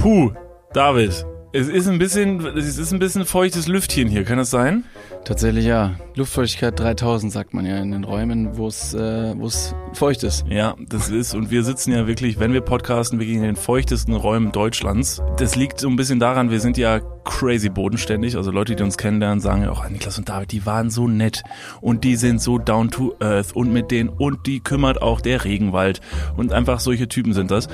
Puh, David, es ist ein bisschen, es ist ein bisschen feuchtes Lüftchen hier, kann das sein? Tatsächlich ja. Luftfeuchtigkeit 3000 sagt man ja in den Räumen, wo es äh, wo es feucht ist. Ja, das ist und wir sitzen ja wirklich, wenn wir podcasten, wirklich in den feuchtesten Räumen Deutschlands. Das liegt so ein bisschen daran, wir sind ja crazy bodenständig, also Leute, die uns kennenlernen, sagen ja auch, Niklas und David, die waren so nett und die sind so down to earth und mit denen und die kümmert auch der Regenwald und einfach solche Typen sind das.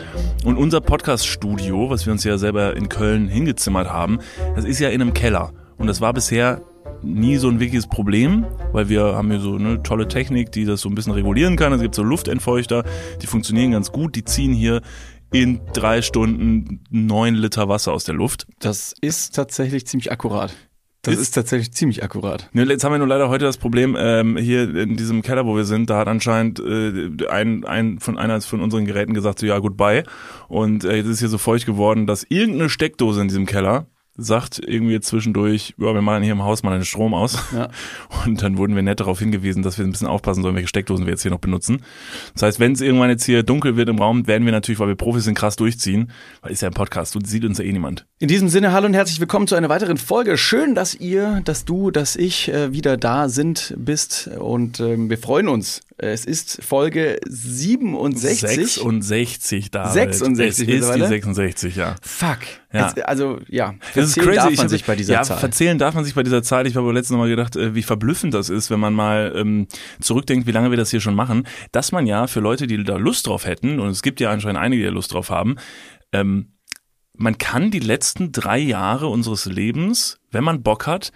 Und unser Podcast Studio, was wir uns ja selber in Köln hingezimmert haben, das ist ja in einem Keller und das war bisher nie so ein wirkliches Problem, weil wir haben hier so eine tolle Technik, die das so ein bisschen regulieren kann. Es gibt so Luftentfeuchter, die funktionieren ganz gut, die ziehen hier in drei Stunden neun Liter Wasser aus der Luft. Das ist tatsächlich ziemlich akkurat. Das ist, ist, tatsächlich ziemlich akkurat. Ne, jetzt haben wir nur leider heute das Problem, ähm, hier in diesem Keller, wo wir sind, da hat anscheinend äh, ein, ein von einer von unseren Geräten gesagt, so ja, goodbye. Und äh, jetzt ist hier so feucht geworden, dass irgendeine Steckdose in diesem Keller sagt irgendwie zwischendurch, ja, wir machen hier im Haus mal den Strom aus. Ja. Und dann wurden wir nett darauf hingewiesen, dass wir ein bisschen aufpassen sollen, welche Steckdosen wir jetzt hier noch benutzen. Das heißt, wenn es irgendwann jetzt hier dunkel wird im Raum, werden wir natürlich, weil wir Profis sind, krass durchziehen, weil ist ja ein Podcast, du sieht uns ja eh niemand. In diesem Sinne, hallo und herzlich willkommen zu einer weiteren Folge. Schön, dass ihr, dass du, dass ich äh, wieder da sind, bist und ähm, wir freuen uns es ist Folge 67. 66 da. 66 es ist die 66, ja. Fuck. Ja. Jetzt, also, ja. Das ist crazy. darf man ich sich bei dieser ja, Zahl. verzählen darf man sich bei dieser Zahl. Ich habe letztens Mal gedacht, äh, wie verblüffend das ist, wenn man mal ähm, zurückdenkt, wie lange wir das hier schon machen, dass man ja für Leute, die da Lust drauf hätten, und es gibt ja anscheinend einige, die Lust drauf haben, ähm, man kann die letzten drei Jahre unseres Lebens, wenn man Bock hat,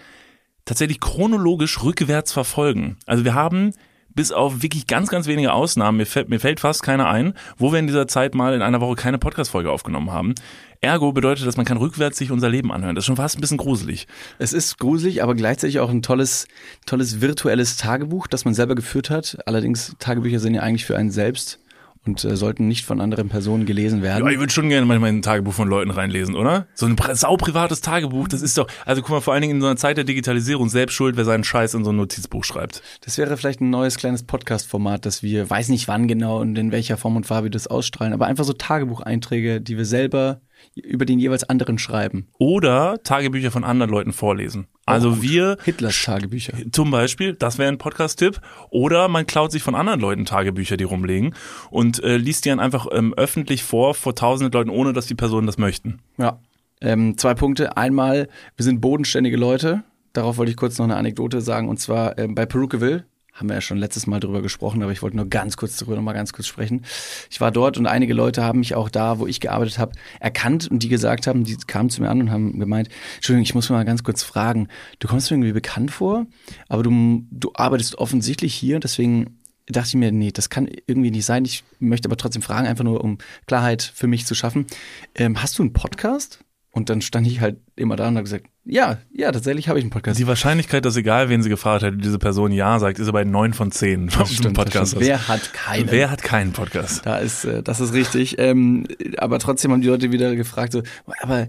tatsächlich chronologisch rückwärts verfolgen. Also wir haben bis auf wirklich ganz, ganz wenige Ausnahmen, mir fällt, mir fällt fast keiner ein, wo wir in dieser Zeit mal in einer Woche keine Podcast-Folge aufgenommen haben. Ergo bedeutet, dass man kann rückwärts sich unser Leben anhören. Das ist schon fast ein bisschen gruselig. Es ist gruselig, aber gleichzeitig auch ein tolles, tolles virtuelles Tagebuch, das man selber geführt hat. Allerdings, Tagebücher sind ja eigentlich für einen selbst und äh, sollten nicht von anderen Personen gelesen werden. Ja, ich würde schon gerne manchmal ein Tagebuch von Leuten reinlesen, oder? So ein sauprivates Tagebuch, das ist doch, also guck mal, vor allen Dingen in so einer Zeit der Digitalisierung selbst schuld, wer seinen Scheiß in so ein Notizbuch schreibt. Das wäre vielleicht ein neues kleines Podcast-Format, das wir, weiß nicht wann genau und in welcher Form und Farbe das ausstrahlen, aber einfach so Tagebucheinträge, die wir selber über den jeweils anderen schreiben. Oder Tagebücher von anderen Leuten vorlesen. Also oh, wir. Hitlers Tagebücher. Zum Beispiel, das wäre ein Podcast-Tipp. Oder man klaut sich von anderen Leuten Tagebücher, die rumlegen und äh, liest die dann einfach ähm, öffentlich vor, vor tausenden Leuten, ohne dass die Personen das möchten. Ja. Ähm, zwei Punkte. Einmal, wir sind bodenständige Leute. Darauf wollte ich kurz noch eine Anekdote sagen. Und zwar ähm, bei Perukeville haben wir ja schon letztes Mal drüber gesprochen, aber ich wollte nur ganz kurz darüber noch mal ganz kurz sprechen. Ich war dort und einige Leute haben mich auch da, wo ich gearbeitet habe, erkannt und die gesagt haben, die kamen zu mir an und haben gemeint, Entschuldigung, ich muss mal ganz kurz fragen, du kommst mir irgendwie bekannt vor, aber du, du arbeitest offensichtlich hier, deswegen dachte ich mir, nee, das kann irgendwie nicht sein. Ich möchte aber trotzdem fragen, einfach nur um Klarheit für mich zu schaffen. Ähm, hast du einen Podcast? Und dann stand ich halt immer da und habe gesagt, ja, ja, tatsächlich habe ich einen Podcast. Die Wahrscheinlichkeit, dass egal wen sie gefragt hätte, diese Person ja sagt, ist bei neun von zehn. Stimmt, Podcast Wer hat keinen? Wer hat keinen Podcast? Da ist, äh, das ist richtig. Ähm, aber trotzdem haben die Leute wieder gefragt, so, aber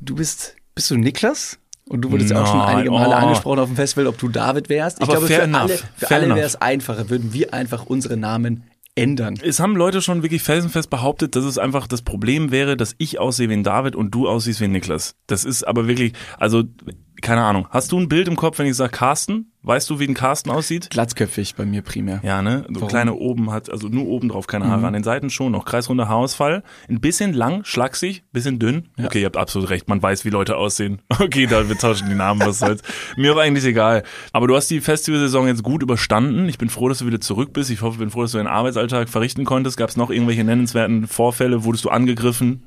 du bist, bist du Niklas? Und du wurdest ja auch schon einige Male oh. angesprochen auf dem Festival, ob du David wärst. Ich aber glaube, für enough. alle, für alle wäre es einfacher, würden wir einfach unsere Namen ändern. Es haben Leute schon wirklich felsenfest behauptet, dass es einfach das Problem wäre, dass ich aussehe wie ein David und du aussiehst wie ein Niklas. Das ist aber wirklich, also keine Ahnung. Hast du ein Bild im Kopf, wenn ich sage Carsten? Weißt du, wie ein Carsten aussieht? Glatzköpfig bei mir primär. Ja, ne? So Warum? kleine oben hat, also nur oben drauf keine Haare, mhm. an den Seiten schon noch. Kreisrunder Haarausfall. Ein bisschen lang, schlaksig, bisschen dünn. Ja. Okay, ihr habt absolut recht, man weiß, wie Leute aussehen. Okay, da wir tauschen die Namen, was soll's. mir war eigentlich egal. Aber du hast die Festivalsaison jetzt gut überstanden. Ich bin froh, dass du wieder zurück bist. Ich hoffe, ich bin froh, dass du deinen Arbeitsalltag verrichten konntest. Gab es noch irgendwelche nennenswerten Vorfälle? Wurdest du angegriffen?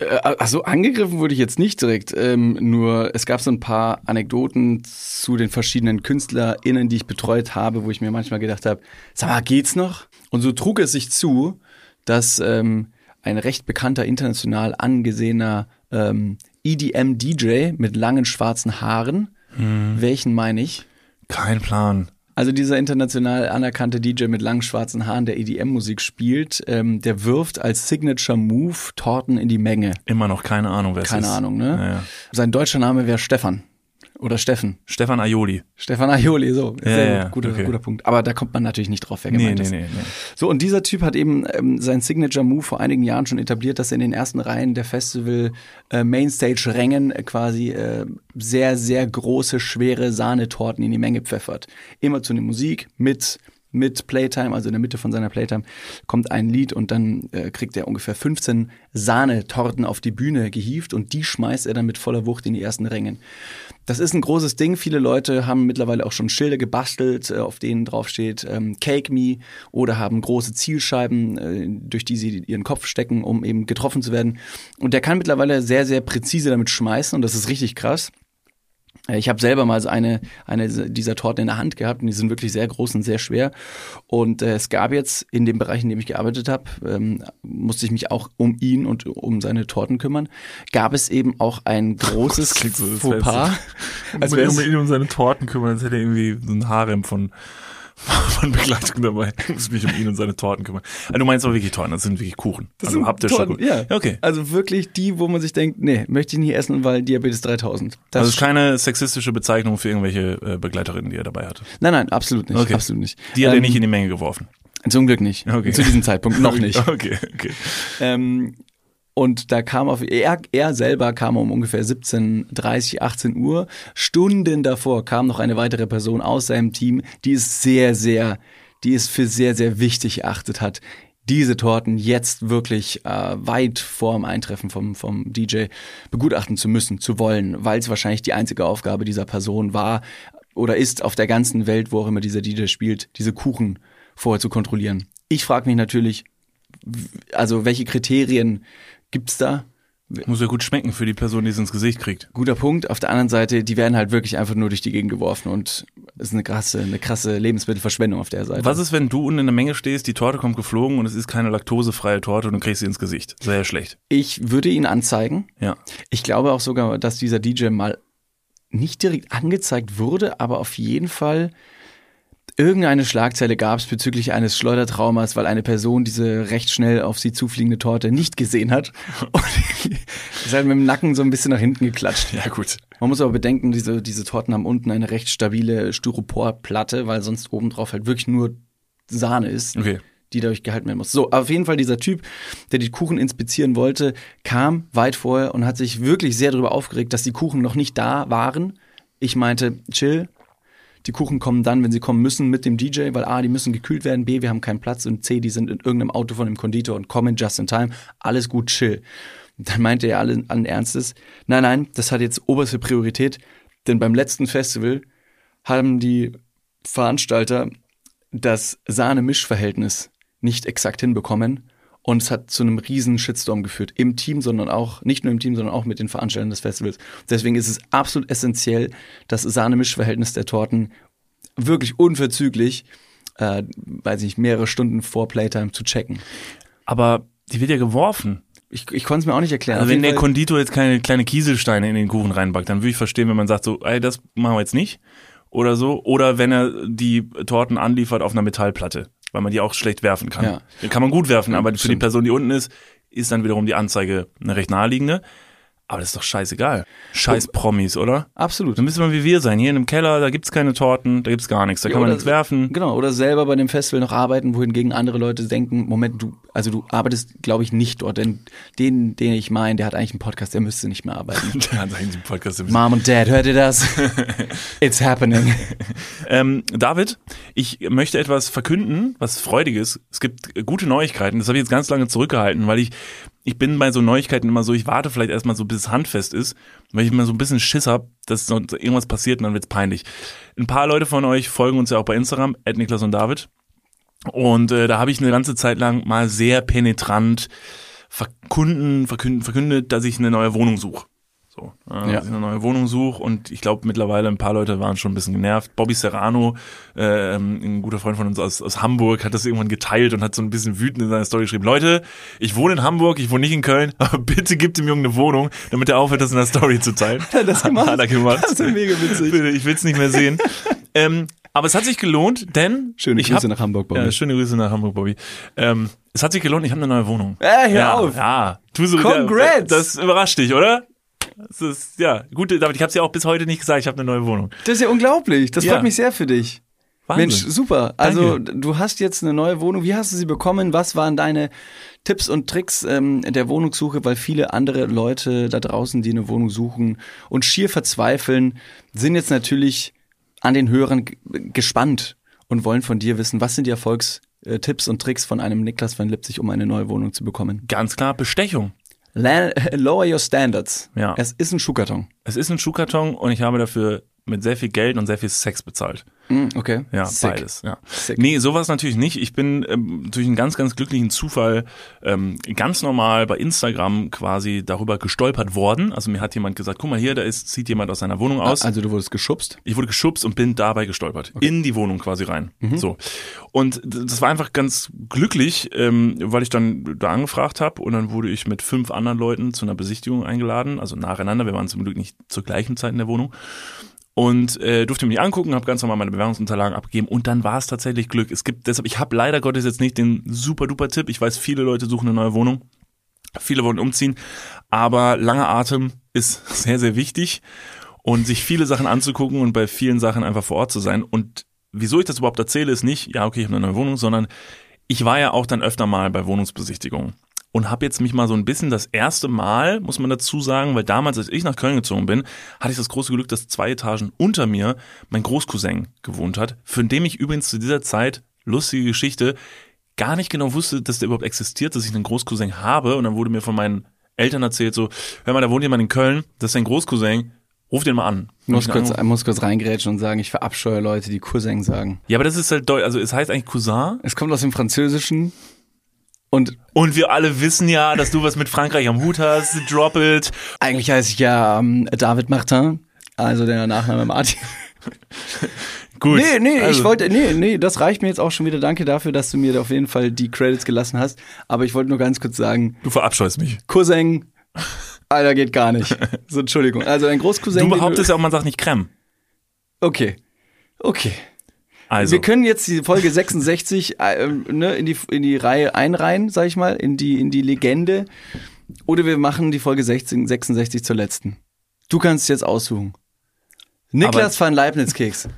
Also angegriffen wurde ich jetzt nicht direkt, ähm, nur es gab so ein paar Anekdoten zu den verschiedenen KünstlerInnen, die ich betreut habe, wo ich mir manchmal gedacht habe, sag mal, geht's noch? Und so trug es sich zu, dass ähm, ein recht bekannter, international angesehener ähm, EDM-DJ mit langen schwarzen Haaren, hm. welchen meine ich? Kein Plan. Also dieser international anerkannte DJ mit langen schwarzen Haaren, der EDM-Musik spielt, ähm, der wirft als Signature Move Torten in die Menge. Immer noch keine Ahnung, wer es ist. Keine Ahnung, ne? Ja, ja. Sein deutscher Name wäre Stefan. Oder Steffen. Stefan Aioli. Stefan Aioli, so. Ja, Sehr ja, guter, okay. guter Punkt. Aber da kommt man natürlich nicht drauf, wer Nee, gemeint nee, ist. nee, nee. So, und dieser Typ hat eben ähm, sein Signature Move vor einigen Jahren schon etabliert, dass er in den ersten Reihen der Festival äh, Mainstage-Rängen äh, quasi äh, sehr, sehr große, schwere Sahnetorten in die Menge pfeffert. Immer zu einer Musik mit mit Playtime, also in der Mitte von seiner Playtime, kommt ein Lied und dann äh, kriegt er ungefähr 15 Sahnetorten auf die Bühne gehievt und die schmeißt er dann mit voller Wucht in die ersten Rängen. Das ist ein großes Ding. Viele Leute haben mittlerweile auch schon Schilder gebastelt, äh, auf denen drauf steht ähm, Cake Me oder haben große Zielscheiben, äh, durch die sie ihren Kopf stecken, um eben getroffen zu werden. Und der kann mittlerweile sehr, sehr präzise damit schmeißen und das ist richtig krass. Ich habe selber mal so eine, eine dieser Torten in der Hand gehabt und die sind wirklich sehr groß und sehr schwer. Und äh, es gab jetzt in dem Bereich, in dem ich gearbeitet habe, ähm, musste ich mich auch um ihn und um seine Torten kümmern. Gab es eben auch ein großes Das klingt so, als Fauxpas. Als wär's- um ihn um seine Torten kümmern, als hätte er irgendwie so ein Harem von, von Begleitung dabei. Ich muss mich um ihn und seine Torten kümmern. Also du meinst aber wirklich Torten, das sind wirklich Kuchen. Das also sind haptische Torten, Kuchen. ja. okay. Also wirklich die, wo man sich denkt, nee, möchte ich nicht essen, weil Diabetes 3000. Das Also ist keine sexistische Bezeichnung für irgendwelche äh, Begleiterinnen, die er dabei hatte. nein, nein, absolut nicht. Okay. Absolut nicht. Die hat er Ähm, nicht in die Menge geworfen. Zum Glück nicht. Okay. Zu diesem Zeitpunkt noch nicht. Okay, okay. Ähm, und da kam auf, er, er selber kam um ungefähr 17.30, 18 Uhr. Stunden davor kam noch eine weitere Person aus seinem Team, die es sehr, sehr, die es für sehr, sehr wichtig erachtet hat, diese Torten jetzt wirklich äh, weit vor dem Eintreffen vom, vom DJ begutachten zu müssen, zu wollen, weil es wahrscheinlich die einzige Aufgabe dieser Person war oder ist auf der ganzen Welt, wo auch immer dieser DJ spielt, diese Kuchen vorher zu kontrollieren. Ich frage mich natürlich, also welche Kriterien gibt's da? Muss ja gut schmecken für die Person, die es ins Gesicht kriegt. Guter Punkt. Auf der anderen Seite, die werden halt wirklich einfach nur durch die Gegend geworfen und es ist eine krasse, eine krasse Lebensmittelverschwendung auf der Seite. Was ist, wenn du unten in der Menge stehst, die Torte kommt geflogen und es ist keine laktosefreie Torte und du kriegst sie ins Gesicht? Sehr schlecht. Ich würde ihn anzeigen. Ja. Ich glaube auch sogar, dass dieser DJ mal nicht direkt angezeigt wurde, aber auf jeden Fall irgendeine Schlagzeile gab es bezüglich eines Schleudertraumas, weil eine Person diese recht schnell auf sie zufliegende Torte nicht gesehen hat und ist halt mit dem Nacken so ein bisschen nach hinten geklatscht. Ja, gut. Man muss aber bedenken, diese, diese Torten haben unten eine recht stabile Styroporplatte, weil sonst obendrauf halt wirklich nur Sahne ist, Okay. die dadurch gehalten werden muss. So, auf jeden Fall dieser Typ, der die Kuchen inspizieren wollte, kam weit vorher und hat sich wirklich sehr darüber aufgeregt, dass die Kuchen noch nicht da waren. Ich meinte, chill. Die Kuchen kommen dann, wenn sie kommen müssen, mit dem DJ, weil A, die müssen gekühlt werden, B, wir haben keinen Platz und C, die sind in irgendeinem Auto von dem Konditor und kommen just in time. Alles gut, chill. Dann meinte er allen, allen Ernstes, nein, nein, das hat jetzt oberste Priorität, denn beim letzten Festival haben die Veranstalter das Sahne-Mischverhältnis nicht exakt hinbekommen und es hat zu einem riesen Shitstorm geführt. Im Team, sondern auch, nicht nur im Team, sondern auch mit den Veranstaltern des Festivals. Deswegen ist es absolut essentiell, das Sahne-Mischverhältnis der Torten wirklich unverzüglich, äh, weiß nicht, mehrere Stunden vor Playtime zu checken. Aber die wird ja geworfen. Ich, ich konnte es mir auch nicht erklären. Also wenn der Fall- Konditor jetzt keine kleine Kieselsteine in den Kuchen reinbackt, dann würde ich verstehen, wenn man sagt so, ey, das machen wir jetzt nicht oder so. Oder wenn er die Torten anliefert auf einer Metallplatte, weil man die auch schlecht werfen kann. Ja. Die kann man gut werfen, aber für die. Person, die unten ist, ist dann wiederum die Anzeige eine recht naheliegende. Aber das ist doch scheißegal. Scheiß Promis, oder? Absolut. Dann müsste man wie wir sein. Hier in einem Keller, da gibt's keine Torten, da gibt's gar nichts, da kann man nichts werfen. Genau, oder selber bei dem Festival noch arbeiten, wohingegen andere Leute denken, Moment, du, also du arbeitest, glaube ich, nicht dort, denn den, den ich meine, der hat eigentlich einen Podcast, der müsste nicht mehr arbeiten. Der hat eigentlich den Podcast im Mom und Dad, hört ihr das? It's happening. Ähm, David, ich möchte etwas verkünden, was Freudiges. Es gibt gute Neuigkeiten. Das habe ich jetzt ganz lange zurückgehalten, weil ich, ich bin bei so Neuigkeiten immer so, ich warte vielleicht erstmal so, bis es handfest ist, weil ich immer so ein bisschen Schiss hab, dass irgendwas passiert und dann wird's peinlich. Ein paar Leute von euch folgen uns ja auch bei Instagram, Niklas und David. Und äh, da habe ich eine ganze Zeit lang mal sehr penetrant verkunden, verkündet, verkündet, dass ich eine neue Wohnung suche. So, äh, Ja. eine neue Wohnung suche und ich glaube mittlerweile ein paar Leute waren schon ein bisschen genervt. Bobby Serrano, äh, ein guter Freund von uns aus, aus Hamburg, hat das irgendwann geteilt und hat so ein bisschen wütend in seiner Story geschrieben, Leute, ich wohne in Hamburg, ich wohne nicht in Köln, aber bitte gebt dem Jungen eine Wohnung, damit er aufhört, das in der Story zu teilen. Hat er das gemacht? Hat er gemacht. Das ist ja mega witzig. Bitte, ich will es nicht mehr sehen. ähm, aber es hat sich gelohnt, denn Schöne ich Grüße hab, nach Hamburg, Bobby. Ja, schöne Grüße nach Hamburg, Bobby. Ähm, es hat sich gelohnt, ich habe eine neue Wohnung. Äh, hör ja, auf. Ja, tu so. Congrats. Das überrascht dich, oder? Es ist, ja, gut, David, ich habe es ja auch bis heute nicht gesagt, ich habe eine neue Wohnung. Das ist ja unglaublich. Das Ja. freut mich sehr für dich. Wahnsinn. Mensch, super. Also du hast jetzt eine neue Wohnung. Wie hast du sie bekommen? Was waren deine Tipps und Tricks ähm, der Wohnungssuche? Weil viele andere Leute da draußen, die eine Wohnung suchen und schier verzweifeln, sind jetzt natürlich an den Hörern gespannt und wollen von dir wissen, was sind die Erfolgstipps und Tricks von einem Niklas van Lipzig, um eine neue Wohnung zu bekommen? Ganz klar, Bestechung. Lower your standards. Ja. Es ist ein Schuhkarton. Es ist ein Schuhkarton und ich habe dafür mit sehr viel Geld und sehr viel Sex bezahlt. Mm, okay. Ja, Sick. beides. Ja. Sick. Nee, sowas natürlich nicht. Ich bin ähm, durch einen ganz, ganz glücklichen Zufall ähm, ganz normal bei Instagram quasi darüber gestolpert worden. Also mir hat jemand gesagt, guck mal hier, da ist, zieht jemand aus seiner Wohnung aus. Also du wurdest geschubst. Ich wurde geschubst und bin dabei gestolpert. In die Wohnung quasi rein. Mhm. So. Und das war einfach ganz glücklich, ähm, weil ich dann da angefragt habe und dann wurde ich mit fünf anderen Leuten zu einer Besichtigung eingeladen, also nacheinander. Wir waren zum Glück nicht zur gleichen Zeit in der Wohnung. Und äh, durfte die angucken, habe ganz normal meine Bewerbungsunterlagen abgegeben und dann war es tatsächlich Glück. Es gibt deshalb, ich habe leider Gottes jetzt nicht den super duper Tipp. Ich weiß, viele Leute suchen eine neue Wohnung. Viele wollen umziehen, aber langer Atem ist sehr, sehr wichtig und sich viele Sachen anzugucken und bei vielen Sachen einfach vor Ort zu sein. Und wieso ich das überhaupt erzähle, ist nicht, ja, okay, ich habe eine neue Wohnung, sondern ich war ja auch dann öfter mal bei Wohnungsbesichtigungen und habe jetzt mich mal so ein bisschen das erste Mal, muss man dazu sagen, weil damals, als ich nach Köln gezogen bin, hatte ich das große Glück, dass zwei Etagen unter mir mein Großcousin gewohnt hat, für den ich übrigens zu dieser Zeit, lustige Geschichte, gar nicht genau wusste, dass der überhaupt existiert, dass ich einen Großcousin habe. Und dann wurde mir von meinen Eltern erzählt, so, hör mal, da wohnt jemand in Köln, das ist dein Großcousin, ruf den mal an. Ich muss kurz, angerufen. muss kurz reingrätschen und sagen, ich verabscheue Leute, die Cousin sagen. ja, aber das ist halt deutsch, also es heißt eigentlich Cousin. Es kommt aus dem Französischen und Und wir alle wissen ja, dass du was mit Frankreich am Hut hast, drop it. eigentlich heiße ich ja ähm, David Martin, also der Nachname Martin. Gut. Nee, nee, ich also, wollte, nee, nee, das reicht mir jetzt auch schon wieder. Danke dafür, dass du mir auf jeden Fall die Credits gelassen hast. Aber ich wollte nur ganz kurz sagen, Du verabscheust mich. Cousin, Alter, geht gar nicht. So, Entschuldigung. Also ein Großcousin. Du behauptest ja auch, man sagt nicht Creme. Okay. Okay. Also, Wir können jetzt die Folge 66 äh, ne, in, die, in die Reihe einreihen, sag ich mal, in die, in die Legende. Oder wir machen die Folge 16, 66 zur letzten. Du kannst es jetzt aussuchen. Niklas van Leibniz-Keks.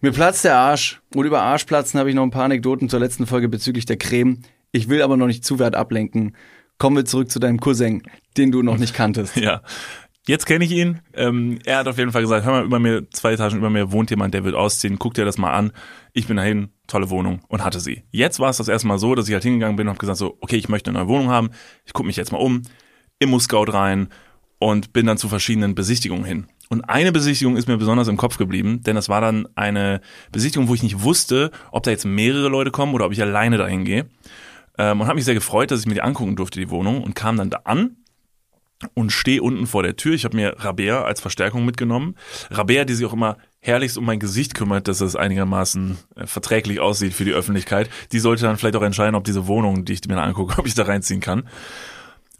Mir platzt der Arsch. Und über Arschplatzen habe ich noch ein paar Anekdoten zur letzten Folge bezüglich der Creme. Ich will aber noch nicht zu weit ablenken. Kommen wir zurück zu deinem Cousin, den du noch nicht kanntest. ja. Jetzt kenne ich ihn. Ähm, er hat auf jeden Fall gesagt, hör mal, über mir, zwei Etagen über mir wohnt jemand, der wird ausziehen. Guck dir das mal an. Ich bin dahin, tolle Wohnung und hatte sie. Jetzt war es das erste Mal so, dass ich halt hingegangen bin und habe gesagt so, okay, ich möchte eine neue Wohnung haben. Ich gucke mich jetzt mal um, Immo-Scout rein und bin dann zu verschiedenen Besichtigungen hin. Und eine Besichtigung ist mir besonders im Kopf geblieben, denn das war dann eine Besichtigung, wo ich nicht wusste, ob da jetzt mehrere Leute kommen oder ob ich alleine dahin gehe. Ähm, und habe mich sehr gefreut, dass ich mir die angucken durfte, die Wohnung, und kam dann da an und stehe unten vor der Tür. Ich habe mir Rabea als Verstärkung mitgenommen. Rabea, die sich auch immer herrlichst um mein Gesicht kümmert, dass es einigermaßen äh, verträglich aussieht für die Öffentlichkeit. Die sollte dann vielleicht auch entscheiden, ob diese Wohnung, die ich mir da angucke, ob ich da reinziehen kann.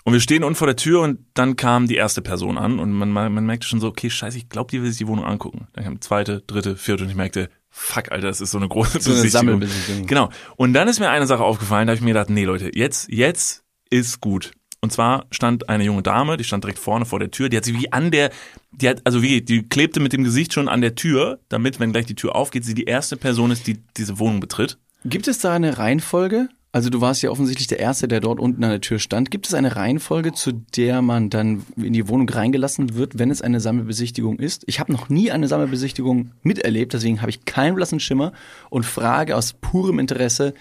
Und wir stehen unten vor der Tür und dann kam die erste Person an und man, man merkte schon so, okay, scheiße, ich glaube, die will sich die Wohnung angucken. Dann kam die zweite, dritte, vierte und ich merkte, fuck, Alter, das ist so eine große So eine Besichtigung. Sammelbesichtigung. Genau. Und dann ist mir eine Sache aufgefallen, da habe ich mir gedacht, nee Leute, jetzt, jetzt ist gut. Und zwar stand eine junge Dame, die stand direkt vorne vor der Tür, die hat sie wie an der, die hat, also wie, die klebte mit dem Gesicht schon an der Tür, damit, wenn gleich die Tür aufgeht, sie die erste Person ist, die diese Wohnung betritt. Gibt es da eine Reihenfolge? Also du warst ja offensichtlich der Erste, der dort unten an der Tür stand. Gibt es eine Reihenfolge, zu der man dann in die Wohnung reingelassen wird, wenn es eine Sammelbesichtigung ist? Ich habe noch nie eine Sammelbesichtigung miterlebt, deswegen habe ich keinen blassen Schimmer und frage aus purem Interesse,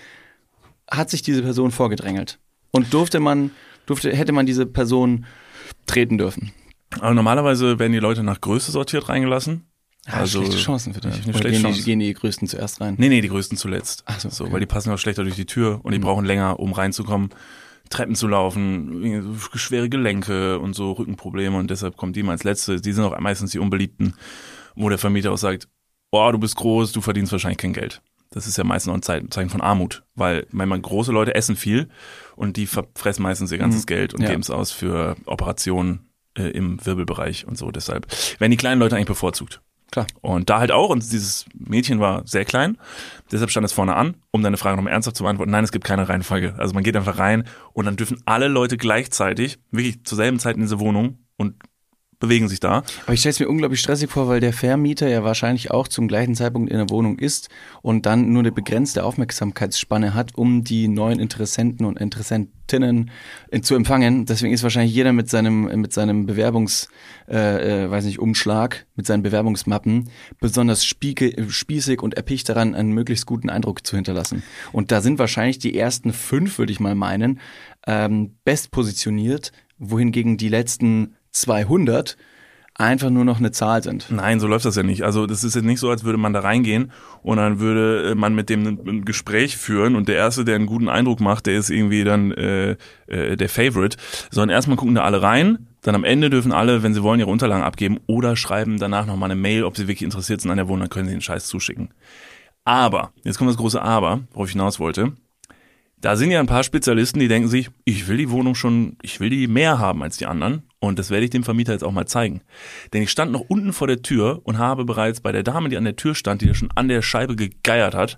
hat sich diese Person vorgedrängelt? Und durfte man, durfte, hätte man diese Person treten dürfen? Aber normalerweise werden die Leute nach Größe sortiert reingelassen. Also, schlechte Chancen für dich. Ja, eine schlechte gehen, die, Chance. gehen die Größten zuerst rein? Nee, nee, die größten zuletzt. Ach so, so, okay. weil die passen auch schlechter durch die Tür und die brauchen länger, um reinzukommen, Treppen zu laufen, schwere Gelenke und so Rückenprobleme und deshalb kommt die mal als letzte. Die sind auch meistens die unbeliebten, wo der Vermieter auch sagt, oh, du bist groß, du verdienst wahrscheinlich kein Geld. Das ist ja meistens auch ein Zei- Zeichen von Armut, weil manchmal große Leute essen viel und die verfressen meistens ihr ganzes Geld und Ja. geben es aus für Operationen äh, im Wirbelbereich und so. Deshalb werden die kleinen Leute eigentlich bevorzugt. Klar. Und da halt auch, und dieses Mädchen war sehr klein, deshalb stand es vorne an, um deine Frage nochmal ernsthaft zu beantworten. Nein, es gibt keine Reihenfolge. Also man geht einfach rein und dann dürfen alle Leute gleichzeitig, wirklich zur selben Zeit in diese Wohnung und bewegen sich da. Aber ich stelle es mir unglaublich stressig vor, weil der Vermieter ja wahrscheinlich auch zum gleichen Zeitpunkt in der Wohnung ist und dann nur eine begrenzte Aufmerksamkeitsspanne hat, um die neuen Interessenten und Interessentinnen äh, zu empfangen. Deswegen ist wahrscheinlich jeder mit seinem mit seinem Bewerbungs, äh, äh, weiß nicht, Umschlag, mit seinen Bewerbungsmappen besonders spieke, spießig und erpicht daran, einen möglichst guten Eindruck zu hinterlassen. Und da sind wahrscheinlich die ersten fünf, würde ich mal meinen, ähm, best positioniert, wohingegen die letzten 200 einfach nur noch eine Zahl sind. Nein, so läuft das ja nicht. Also das ist jetzt nicht so, als würde man da reingehen und dann würde äh, man mit dem ein Gespräch führen und der Erste, der einen guten Eindruck macht, der ist irgendwie dann äh, äh, der Favorite. Sondern erstmal gucken da alle rein, dann am Ende dürfen alle, wenn sie wollen, ihre Unterlagen abgeben oder schreiben danach nochmal eine Mail, ob sie wirklich interessiert sind an der Wohnung, dann können sie den Scheiß zuschicken. Aber, jetzt kommt das große Aber, worauf ich hinaus wollte. Da sind ja ein paar Spezialisten, die denken sich, ich will die Wohnung schon, ich will die mehr haben als die anderen. Und das werde ich dem Vermieter jetzt auch mal zeigen. Denn ich stand noch unten vor der Tür und habe bereits bei der Dame, die an der Tür stand, die da schon an der Scheibe gegeiert hat,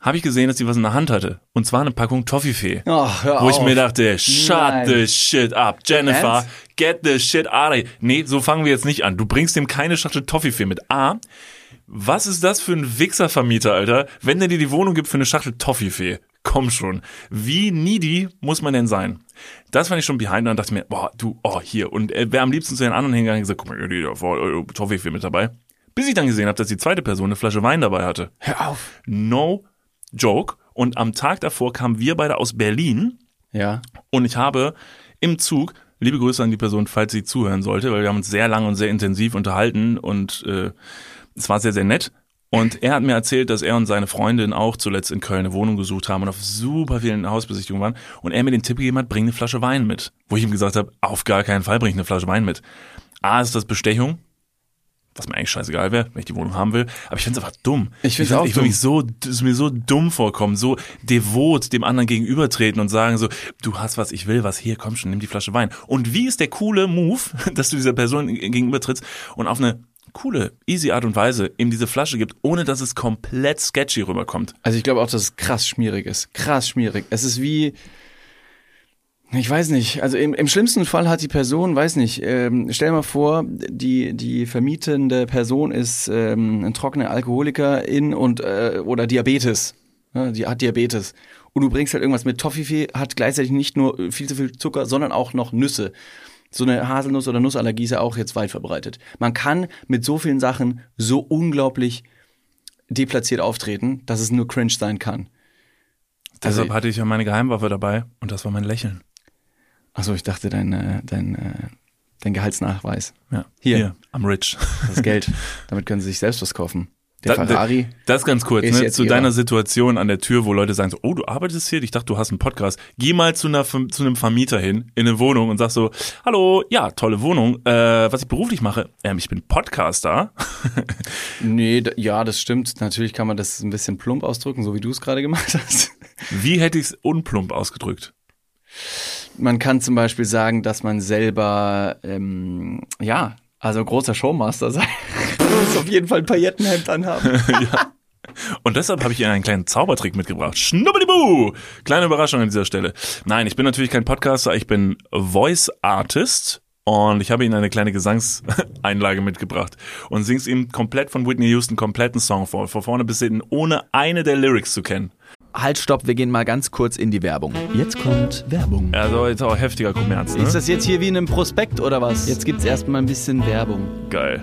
habe ich gesehen, dass sie was in der Hand hatte. Und zwar eine Packung Toffifee. Oh, wo ich auf. mir dachte, shut Nein. the shit up. Jennifer, get the shit out of here. Nee, so fangen wir jetzt nicht an. Du bringst dem keine Schachtel Toffifee mit. A, was ist das für ein Wichservermieter, Alter, wenn der dir die Wohnung gibt für eine Schachtel Toffifee? Komm schon. Wie needy muss man denn sein? Das fand ich schon behind und dann dachte ich mir, boah, du, oh, hier. Und er wäre am liebsten zu den anderen hingegangen und gesagt, guck mal, die äh, Toffifee mit dabei. Bis ich dann gesehen habe, dass die zweite Person eine Flasche Wein dabei hatte. Hör auf. No joke. Und am Tag davor kamen wir beide aus Berlin Ja. und ich habe im Zug, liebe Grüße an die Person, falls sie zuhören sollte, weil wir haben uns sehr lang und sehr intensiv unterhalten und äh, es war sehr, sehr nett. Und er hat mir erzählt, dass er und seine Freundin auch zuletzt in Köln eine Wohnung gesucht haben und auf super vielen Hausbesichtigungen waren. Und er mir den Tipp gegeben hat, bring eine Flasche Wein mit. Wo ich ihm gesagt habe, auf gar keinen Fall bring ich eine Flasche Wein mit. A, ist das Bestechung, was mir eigentlich scheißegal wäre, wenn ich die Wohnung haben will. Aber ich finde es einfach dumm. Ich find's find- auch Ich würde mich so, ist mir so dumm vorkommen, so devot dem anderen gegenübertreten und sagen so, du hast was, ich will was, hier, komm schon, nimm die Flasche Wein. Und wie ist der coole Move, dass du dieser Person gegenübertrittst und auf eine coole, easy Art und Weise ihm diese Flasche gibt, ohne dass es komplett sketchy rüberkommt. Also ich glaube auch, dass es krass schmierig ist. Krass schmierig. Es ist wie, ich weiß nicht, also im, im schlimmsten Fall hat die Person, weiß nicht, ähm, stell mal vor, die, die vermietende Person ist ähm, ein trockener Alkoholikerin und äh, oder Diabetes. Ja, die hat Diabetes. Und du bringst halt irgendwas mit Toffifee, hat gleichzeitig nicht nur viel zu viel Zucker, sondern auch noch Nüsse. So eine Haselnuss- oder Nussallergie ist ja auch jetzt weit verbreitet. Man kann mit so vielen Sachen so unglaublich deplatziert auftreten, dass es nur cringe sein kann. Also- Deshalb hatte ich ja meine Geheimwaffe dabei und das war mein Lächeln. Achso, ich dachte, dein, äh, dein, äh, dein Gehaltsnachweis. Ja. Hier. am Rich. Das Geld. Damit können sie sich selbst was kaufen. Der Da- Ferrari. Das ganz kurz, ne, zu ihrer. deiner Situation an der Tür, wo Leute sagen so, oh, du arbeitest hier? Ich dachte, du hast einen Podcast. Geh mal zu, einer, zu einem Vermieter hin, in eine Wohnung und sag so, hallo, ja, tolle Wohnung. Äh, was ich beruflich mache, ähm, ich bin Podcaster. Nee, ja, das stimmt. Natürlich kann man das ein bisschen plump ausdrücken, so wie du es gerade gemacht hast. Wie hätte ich es unplump ausgedrückt? Man kann zum Beispiel sagen, dass man selber, ähm, ja, also großer Showmaster sein. Man muss auf jeden Fall ein Paillettenhemd anhaben. Und deshalb habe ich Ihnen einen kleinen Zaubertrick mitgebracht. Schnubbelibu! Kleine Überraschung an dieser Stelle. Nein, ich bin natürlich kein Podcaster, ich bin Voice Artist. Und ich habe Ihnen eine kleine Gesangseinlage mitgebracht und sing's ihm komplett von Whitney Houston, kompletten Song vor, von vorne bis hinten, ohne eine der Lyrics zu kennen. Halt, stopp, wir gehen mal ganz kurz in die Werbung. Jetzt kommt Werbung. Also jetzt auch heftiger Kommerz, ne? Ist das jetzt hier wie in einem Prospekt oder was? Jetzt gibt's erstmal ein bisschen Werbung. Geil.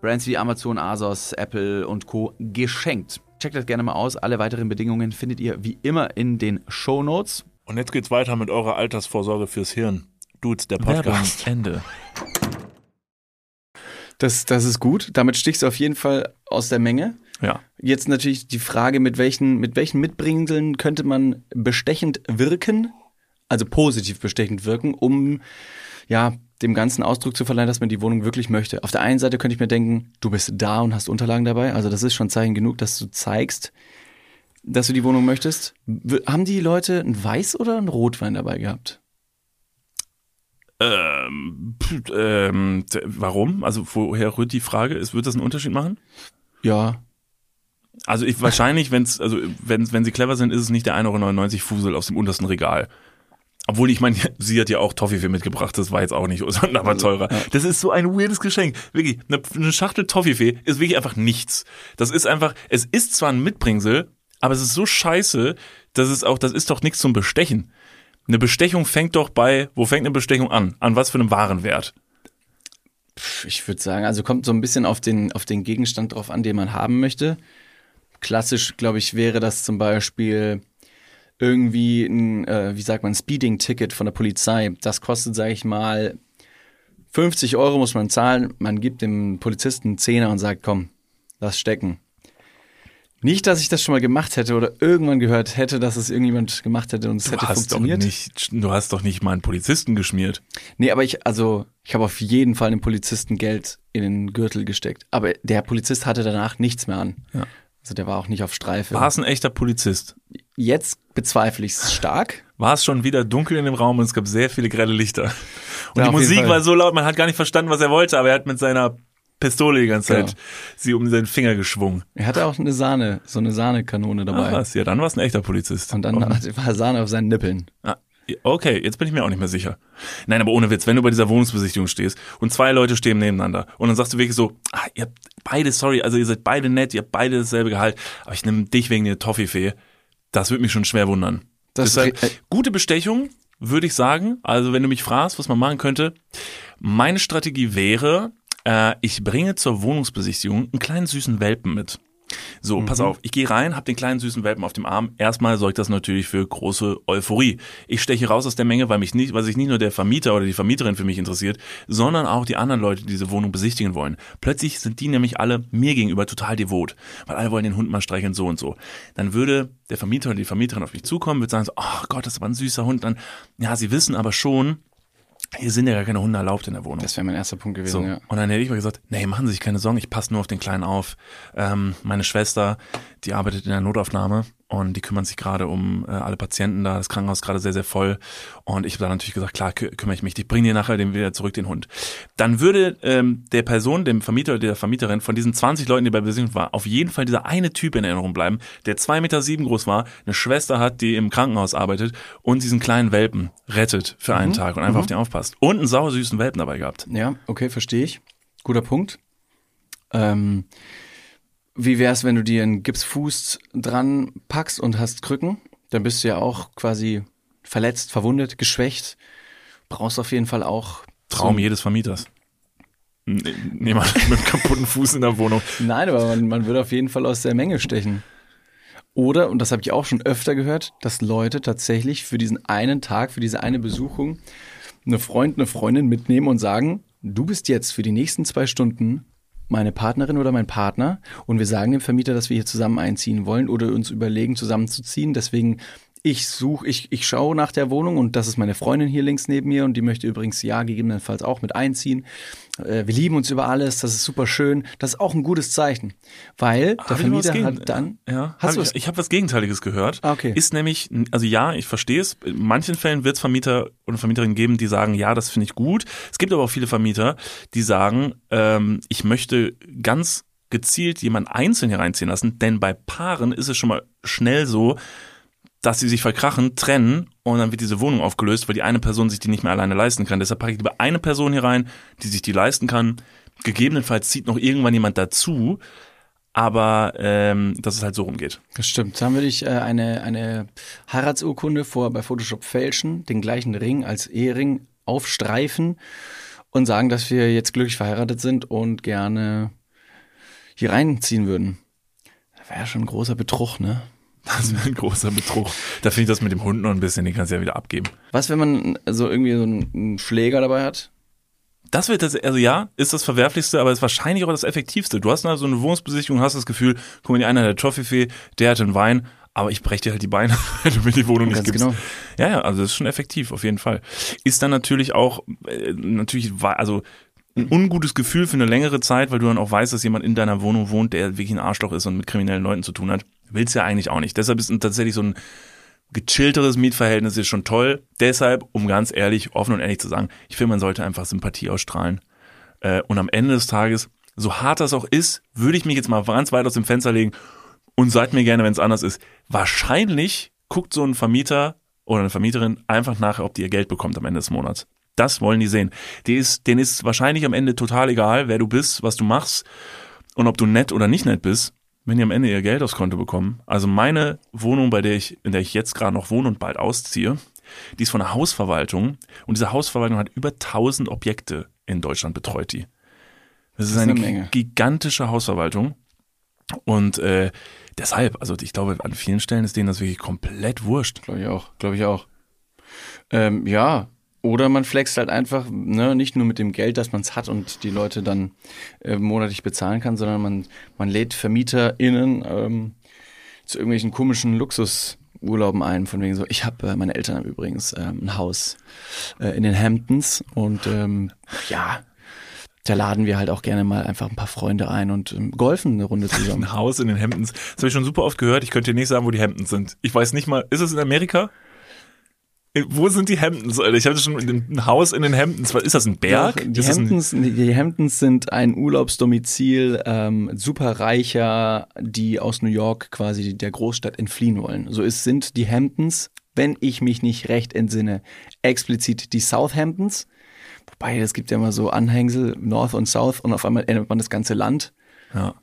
Brands wie Amazon, Asos, Apple und Co. geschenkt. Checkt das gerne mal aus. Alle weiteren Bedingungen findet ihr wie immer in den Show Notes. Und jetzt geht's weiter mit eurer Altersvorsorge fürs Hirn. Dudes, der Podcast. Ende. Das, das ist gut. Damit stichst du auf jeden Fall aus der Menge. Ja. Jetzt natürlich die Frage, mit welchen, mit welchen Mitbringseln könnte man bestechend wirken, also positiv bestechend wirken, um ja dem ganzen Ausdruck zu verleihen, dass man die Wohnung wirklich möchte. Auf der einen Seite könnte ich mir denken, du bist da und hast Unterlagen dabei, also das ist schon Zeichen genug, dass du zeigst, dass du die Wohnung möchtest. Haben die Leute einen Weiß oder einen Rotwein dabei gehabt? Ähm, ähm, warum? Also woher rührt die Frage? Ist, wird das einen Unterschied machen? Ja, Also ich wahrscheinlich, wenn's, also wenn, wenn sie clever sind, ist es nicht der 1,99 Euro Fusel aus dem untersten Regal. Obwohl, ich meine, sie hat ja auch Toffifee mitgebracht, das war jetzt auch nicht aber teurer. Das ist so ein weirdes Geschenk. Wirklich, eine, eine Schachtel Toffifee ist wirklich einfach nichts. Das ist einfach, es ist zwar ein Mitbringsel, aber es ist so scheiße, dass es auch, das ist doch nichts zum Bestechen. Eine Bestechung fängt doch bei, wo fängt eine Bestechung an? An was für einem Warenwert? Ich würde sagen, also kommt so ein bisschen auf den, auf den Gegenstand drauf an, den man haben möchte. Klassisch, glaube ich, wäre das zum Beispiel irgendwie ein, äh, wie sagt man, Speeding-Ticket von der Polizei. Das kostet, sage ich mal, 50 Euro muss man zahlen. Man gibt dem Polizisten einen Zehner und sagt, komm, lass stecken. Nicht, dass ich das schon mal gemacht hätte oder irgendwann gehört hätte, dass es irgendjemand gemacht hätte und es Du hätte hast, doch funktioniert. nicht, du hast doch nicht mal einen Polizisten geschmiert. Nee, aber ich, also, ich habe auf jeden Fall dem Polizisten Geld in den Gürtel gesteckt. Aber der Polizist hatte danach nichts mehr an. Ja. Also der war auch nicht auf Streife. War es ein echter Polizist? Jetzt bezweifle ich es stark. war es schon wieder dunkel in dem Raum und es gab sehr viele grelle Lichter. Und Ja, die Musik war so laut, man hat gar nicht verstanden, was er wollte, aber er hat mit seiner Pistole die ganze Zeit Genau. sie um seinen Finger geschwungen. Er hatte auch eine Sahne, so eine Sahnekanone Ah, dabei. was? Ja, dann war es ein echter Polizist. Und dann Oh. hatte- war Sahne auf seinen Nippeln. Ah, okay, jetzt bin ich mir auch nicht mehr sicher. Nein, aber ohne Witz, wenn du bei dieser Wohnungsbesichtigung stehst und zwei Leute stehen nebeneinander und dann sagst du wirklich so, ah, ihr habt beide, sorry, also ihr seid beide nett, ihr habt beide dasselbe Gehalt, aber ich nehme dich wegen der Toffifee, das würde mich schon schwer wundern. Das Deshalb, ist re- gute Bestechung, würde ich sagen. Also wenn du mich fragst, was man machen könnte, meine Strategie wäre, äh, ich bringe zur Wohnungsbesichtigung einen kleinen süßen Welpen mit. So, pass auf, ich gehe rein, hab den kleinen süßen Welpen auf dem Arm. Erstmal sorgt das natürlich für große Euphorie. Ich steche raus aus der Menge, weil mich nicht, weil sich nicht nur der Vermieter oder die Vermieterin für mich interessiert, sondern auch die anderen Leute, die diese Wohnung besichtigen wollen. Plötzlich sind die nämlich alle mir gegenüber total devot, weil alle wollen den Hund mal streicheln so und so. Dann würde der Vermieter oder die Vermieterin auf mich zukommen, würde sagen so, oh Gott, das ist aber ein süßer Hund. Dann, ja, sie wissen aber schon, hier sind ja gar keine Hunde erlaubt in der Wohnung. Das wäre mein erster Punkt gewesen, So. ja. Und dann hätte ich mal gesagt, nee, machen Sie sich keine Sorgen, ich passe nur auf den Kleinen auf. Ähm, meine Schwester, die arbeitet in der Notaufnahme und die kümmern sich gerade um äh, alle Patienten da, das Krankenhaus ist gerade sehr, sehr voll und ich habe dann natürlich gesagt, klar, kü kümmere ich mich, ich bringe dir nachher den wieder zurück, den Hund. Dann würde ähm, der Person, dem Vermieter oder der Vermieterin von diesen 20 Leuten, die bei Besichtigung war, auf jeden Fall dieser eine Typ in Erinnerung bleiben, der zwei Meter sieben groß war, eine Schwester hat, die im Krankenhaus arbeitet und diesen kleinen Welpen rettet für einen Tag und einfach auf den aufpasst. Und einen sauersüßen Welpen dabei gehabt. Ja, okay, verstehe ich. Guter Punkt. Ähm, wie wär's, wenn du dir einen Gipsfuß dran packst und hast Krücken? Dann bist du ja auch quasi verletzt, verwundet, geschwächt. Brauchst auf jeden Fall auch Traum jedes Vermieters. Niemand mit einem kaputten Fuß in der Wohnung. Nein, aber man, man würde auf jeden Fall aus der Menge stechen. Oder, und das habe ich auch schon öfter gehört, dass Leute tatsächlich für diesen einen Tag, für diese eine Besuchung, eine Freund, eine Freundin mitnehmen und sagen, du bist jetzt für die nächsten zwei Stunden meine Partnerin oder mein Partner und wir sagen dem Vermieter, dass wir hier zusammen einziehen wollen oder uns überlegen, zusammenzuziehen. Deswegen, ich suche, ich, ich schaue nach der Wohnung und das ist meine Freundin hier links neben mir und die möchte übrigens ja gegebenenfalls auch mit einziehen. Äh, wir lieben uns über alles, das ist super schön. Das ist auch ein gutes Zeichen, weil der Hab was Vermieter gegen- hat dann. Ja, Hast hab du ich, ich habe was Gegenteiliges gehört. Ah, okay. Ist nämlich, also ja, ich verstehe es. In manchen Fällen wird es Vermieter und Vermieterinnen geben, die sagen, ja, das finde ich gut. Es gibt aber auch viele Vermieter, die sagen, ähm, ich möchte ganz gezielt jemanden einzeln hier reinziehen lassen, denn bei Paaren ist es schon mal schnell so, dass sie sich verkrachen, trennen und dann wird diese Wohnung aufgelöst, weil die eine Person sich die nicht mehr alleine leisten kann. Deshalb packe ich lieber eine Person hier rein, die sich die leisten kann. Gegebenenfalls zieht noch irgendwann jemand dazu, aber ähm, dass es halt so rumgeht. Das stimmt. Dann würde ich äh, eine, eine Heiratsurkunde vor bei Photoshop fälschen, den gleichen Ring als Ehering aufstreifen und sagen, dass wir jetzt glücklich verheiratet sind und gerne hier reinziehen würden. Das wäre ja schon ein großer Betrug, ne? Das wäre ein großer Betrug. Da finde ich das mit dem Hund noch ein bisschen, den kannst du ja wieder abgeben. Was, wenn man so irgendwie so einen, einen Schläger dabei hat? Das wird das, also ja, ist das Verwerflichste, aber ist wahrscheinlich auch das Effektivste. Du hast also eine Wohnungsbesichtigung hast das Gefühl, guck mal, die eine hat der Toffifee, der hat den Wein, aber ich breche dir halt die Beine, wenn du mir die Wohnung nicht Ganz gibst. genau. Ja, ja, also das ist schon effektiv, auf jeden Fall. Ist dann natürlich auch, äh, natürlich, also ein ungutes Gefühl für eine längere Zeit, weil du dann auch weißt, dass jemand in deiner Wohnung wohnt, der wirklich ein Arschloch ist und mit kriminellen Leuten zu tun hat. Willst ja eigentlich auch nicht. Deshalb ist tatsächlich so ein gechillteres Mietverhältnis ist schon toll. Deshalb, um ganz ehrlich, offen und ehrlich zu sagen, ich finde, man sollte einfach Sympathie ausstrahlen. Äh, und am Ende des Tages, so hart das auch ist, würde ich mich jetzt mal ganz weit aus dem Fenster legen und seid mir gerne, wenn es anders ist. Wahrscheinlich guckt so ein Vermieter oder eine Vermieterin einfach nachher, ob die ihr Geld bekommt am Ende des Monats. Das wollen die sehen. Die ist, denen ist wahrscheinlich am Ende total egal, wer du bist, was du machst und ob du nett oder nicht nett bist, wenn die am Ende ihr Geld aufs Konto bekommen. Also meine Wohnung, bei der ich, in der ich jetzt gerade noch wohne und bald ausziehe, die ist von der Hausverwaltung und diese Hausverwaltung hat über 1000 Objekte in Deutschland betreut die. Das ist, ist eine, eine Menge. gigantische Hausverwaltung und äh, deshalb, also ich glaube, an vielen Stellen ist denen das wirklich komplett wurscht. Glaube ich auch, glaube ich auch. Ähm, ja, oder man flext halt einfach, ne, nicht nur mit dem Geld, dass man es hat und die Leute dann äh, monatlich bezahlen kann, sondern man, man lädt VermieterInnen ähm, zu irgendwelchen komischen Luxusurlauben ein, von wegen so, ich habe, äh, meine Eltern haben übrigens ähm, ein Haus äh, in den Hamptons und ähm, ja, da laden wir halt auch gerne mal einfach ein paar Freunde ein und ähm, golfen eine Runde zusammen. Ein Haus in den Hamptons. Das habe ich schon super oft gehört. Ich könnte dir nicht sagen, wo die Hamptons sind. Ich weiß nicht mal, ist es in Amerika? Äh, Wo sind die Hamptons, Alter? Ich hatte schon ein Haus in den Hamptons. Was- Ist das ein Berg? Doch, Die das ein, Hamptons, die Hamptons sind ein Urlaubsdomizil ähm, Superreicher, die aus New York quasi der Großstadt entfliehen wollen. So ist, sind die Hamptons, wenn ich mich nicht recht entsinne, explizit die Southamptons. Wobei, es gibt ja immer so Anhängsel, North und South, und auf einmal ändert man das ganze Land. ja.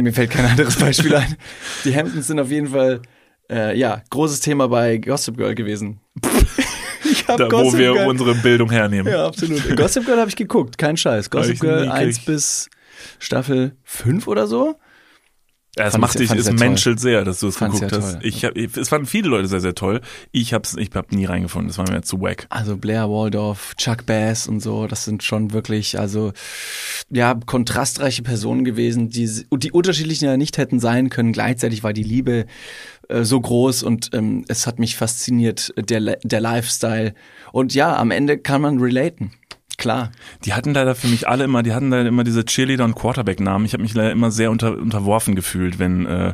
Mir fällt kein anderes Beispiel ein. Die Hamptons sind auf jeden Fall, äh, ja, großes Thema bei Gossip Girl gewesen. ich hab Da, wo Gossip wir Girl- unsere Bildung hernehmen. Ja, absolut. Gossip Girl habe ich geguckt, kein Scheiß. Gossip Girl nie 1 gekriegt. bis Staffel 5 oder so. Ja, es macht ich- dich, ich es toll. menschelt sehr, dass du es Fand's geguckt hast. toll, Ich hab, es fanden viele Leute sehr, sehr toll. Ich hab's, ich hab nie reingefunden. Das war mir zu wack. Also Blair Waldorf, Chuck Bass und so, das sind schon wirklich, also ja, kontrastreiche Personen gewesen, die, die unterschiedlich ja nicht hätten sein können. Gleichzeitig war die Liebe äh, so groß und ähm, es hat mich fasziniert, der, der Lifestyle. Und ja, am Ende kann man relaten. Klar. Die hatten leider für mich alle immer, die hatten leider immer diese Cheerleader und Quarterback-Namen. Ich habe mich leider immer sehr unter, unterworfen gefühlt, wenn äh,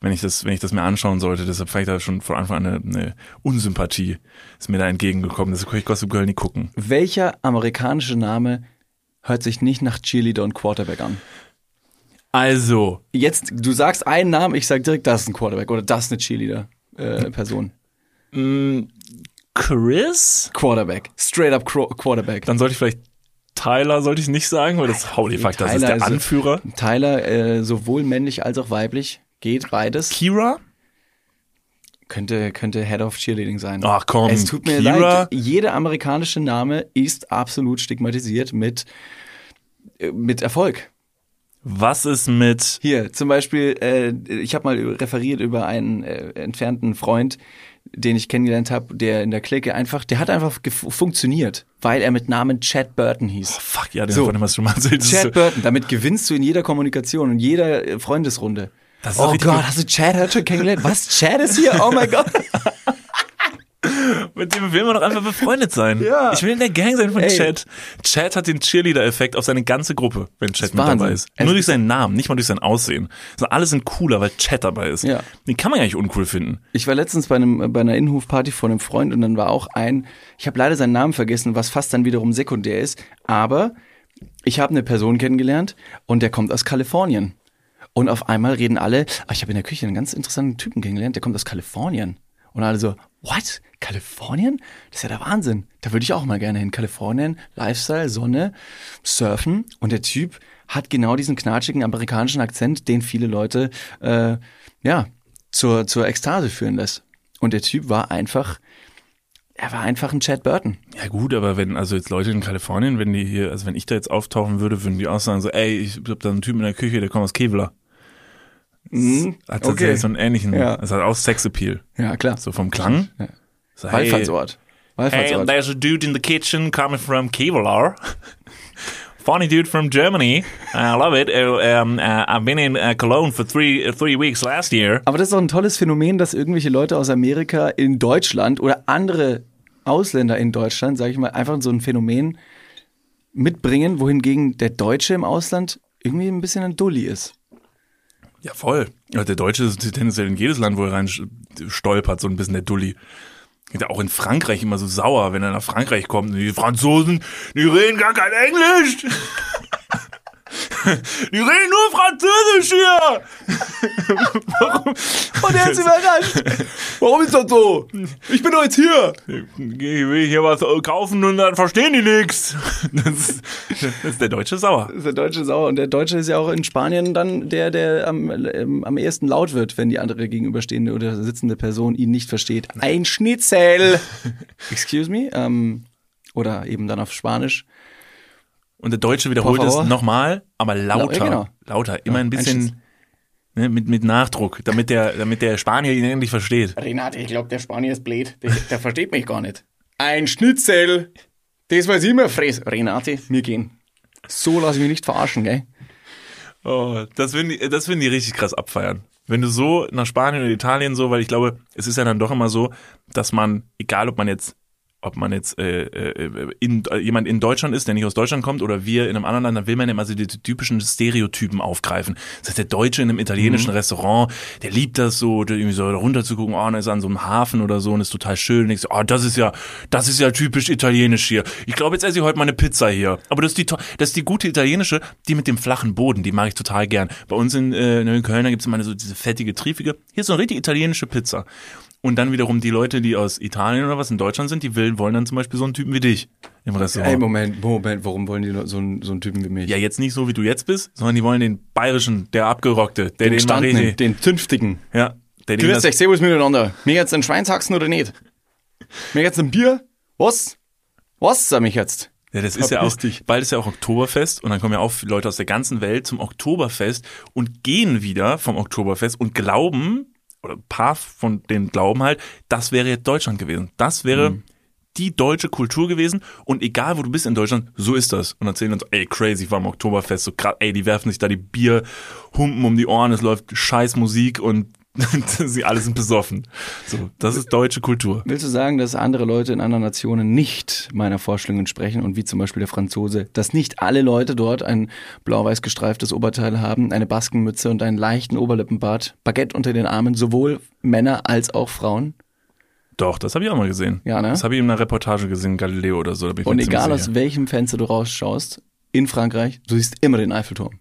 wenn ich das wenn ich das mir anschauen sollte. Deshalb ich da schon von Anfang an eine, eine Unsympathie ist mir da entgegengekommen. Deshalb konnte ich Gossip Girl nie gucken. Welcher amerikanische Name hört sich nicht nach Cheerleader und Quarterback an? Also Jetzt, du sagst einen Namen, ich sag direkt, das ist ein Quarterback oder das ist eine Cheerleader-Person. Chris? Quarterback. Straight up Qu Quarterback. Dann sollte ich vielleicht Tyler sollte ich nicht sagen, weil das holy fuck, das ist Tyler der ist- Anführer. Tyler, äh, sowohl männlich als auch weiblich, geht beides. Kira? Könnte, könnte Head of Cheerleading sein. Ach komm, Es tut mir Kira? leid, jeder amerikanische Name ist absolut stigmatisiert mit, äh, mit Erfolg. Was ist mit Hier, zum Beispiel, äh, ich habe mal referiert über einen äh, entfernten Freund, den ich kennengelernt habe, der in der Clique einfach, der hat einfach funktioniert, weil er mit Namen Chad Burton hieß. Fuck, ja, den So. hat schon mal ist Chad so- Burton, damit gewinnst du in jeder Kommunikation und jeder äh, Freundesrunde. Oh Gott, hast du Chad schon kennengelernt? Was? Chad ist hier? Oh mein Gott. Mit dem will man doch einfach befreundet sein. Ja. Ich will in der Gang sein von Ey. Chad. Chad hat den Cheerleader-Effekt auf seine ganze Gruppe, wenn Chad mit Wahnsinn. dabei ist. Nur ist- durch seinen Namen, nicht mal durch sein Aussehen. Also alle sind cooler, weil Chad dabei ist. Ja. Den kann man ja nicht uncool finden. Ich war letztens bei, einem, bei einer Innenhofparty von einem Freund und dann war auch ein, ich habe leider seinen Namen vergessen, was fast dann wiederum sekundär ist, aber ich habe eine Person kennengelernt und der kommt aus Kalifornien. Und auf einmal reden alle, ah, ich habe in der Küche einen ganz interessanten Typen kennengelernt, der kommt aus Kalifornien. Und alle so, what? Kalifornien? Das ist ja der Wahnsinn. Da würde ich auch mal gerne hin. Kalifornien, Lifestyle, Sonne, Surfen. Und der Typ hat genau diesen knatschigen amerikanischen Akzent, den viele Leute, äh, ja, zur, zur Ekstase führen lässt. Und der Typ war einfach, er war einfach ein Chad Burton. Ja gut, aber wenn, also jetzt Leute in Kalifornien, wenn die hier, also wenn ich da jetzt auftauchen würde, würden die auch sagen so, ey, ich hab da einen Typen in der Küche, der kommt aus Kevlar. Hat tatsächlich okay. so einen ähnlichen, Ja. das hat auch Sexappeal. Ja, klar. So vom Klang. Ja. So, hey, Wallfahrtsort. Hey, Wallfahrtsort. there's a dude in the kitchen coming from Kevlar. Funny dude from Germany. I love it. Um, uh, I've been in uh, Cologne for three uh, three weeks last year. Aber das ist auch ein tolles Phänomen, dass irgendwelche Leute aus Amerika in Deutschland oder andere Ausländer in Deutschland, sage ich mal, einfach so ein Phänomen mitbringen, wohingegen der Deutsche im Ausland irgendwie ein bisschen ein Dulli ist. Ja, voll. Ja, der Deutsche ist tendenziell in jedes Land, wo er rein stolpert, so ein bisschen der Dulli. Ja auch in Frankreich immer so sauer, wenn er nach Frankreich kommt. Die Franzosen, die reden gar kein Englisch. Die reden nur Französisch hier. Und er ist überrascht. Warum ist das so? Ich bin doch jetzt hier. Ich will hier was kaufen und dann verstehen die nichts. Das, ist- das ist der Deutsche sauer. Das ist der Deutsche sauer. Und der Deutsche ist ja auch in Spanien dann der, der am, ähm, am ehesten laut wird, wenn die andere gegenüberstehende oder sitzende Person ihn nicht versteht. Ein Schnitzel. Excuse me? Ähm, oder eben dann auf Spanisch. Und der Deutsche wiederholt es nochmal, aber lauter. Ja, genau. Lauter, immer ein ein bisschen ne, mit, mit Nachdruck, damit der, damit der Spanier ihn endlich versteht. Renate, ich glaube, der Spanier ist blöd. Der, der versteht mich gar nicht. Ein Schnitzel. Das weiß ich immer, Fress. Renate, wir gehen. So lasse ich mich nicht verarschen, gell? Oh, das finden die, das finden die richtig krass abfeiern. Wenn du so nach Spanien oder Italien so, weil ich glaube, es ist ja dann doch immer so, dass man, egal ob man jetzt ob man jetzt äh, äh, in, äh, jemand in Deutschland ist, der nicht aus Deutschland kommt, oder wir in einem anderen Land, dann will man immer so die typischen Stereotypen aufgreifen. Das heißt, der Deutsche in einem italienischen Restaurant, der liebt das so, irgendwie so runter zu gucken, oh, und er ist an so einem Hafen oder so und ist total schön. Und ich so, oh, das ist ja, das ist ja typisch italienisch hier. Ich glaube, jetzt esse ich heute mal eine Pizza hier. Aber das ist die, das ist die gute italienische, die mit dem flachen Boden, die mag ich total gern. Bei uns in, äh, in Köln, da gibt's immer so diese fettige, triefige. Hier ist so eine richtig italienische Pizza. Und dann wiederum die Leute, die aus Italien oder was in Deutschland sind, die will, wollen dann zum Beispiel so einen Typen wie dich im Restaurant. Ey, Moment, Moment, warum wollen die so einen, so einen Typen wie mich? ja, jetzt nicht so, wie du jetzt bist, sondern die wollen den bayerischen, der abgerockte, der den, richtig, den Zünftigen. ja, der den Grüß euch, servus miteinander. Mir jetzt ein Schweinshaxen oder nicht? Mir jetzt ein Bier? Was? Was, sag ich jetzt? ja, das ist ja auch, dich. bald ist ja auch Oktoberfest und dann kommen ja auch Leute aus der ganzen Welt zum Oktoberfest und gehen wieder vom Oktoberfest und glauben, oder ein paar von denen glauben halt, das wäre jetzt Deutschland gewesen. Das wäre Mhm. die deutsche Kultur gewesen und egal wo du bist in Deutschland, so ist das. Und erzählen uns, ey, crazy, ich war am Oktoberfest, so krass, ey, die werfen sich da die Bierhumpen um die Ohren, es läuft scheiß Musik und Sie alle sind besoffen. So, das ist deutsche Kultur. Willst du sagen, dass andere Leute in anderen Nationen nicht meiner Vorstellung entsprechen und wie zum Beispiel der Franzose, dass nicht alle Leute dort ein blau-weiß gestreiftes Oberteil haben, eine Baskenmütze und einen leichten Oberlippenbart, Baguette unter den Armen, sowohl Männer als auch Frauen? Doch, das habe ich auch mal gesehen. Ja, ne? Das habe ich in einer Reportage gesehen, Galileo oder so. Und egal aus welchem Fenster du rausschaust, in Frankreich, du siehst immer den Eiffelturm.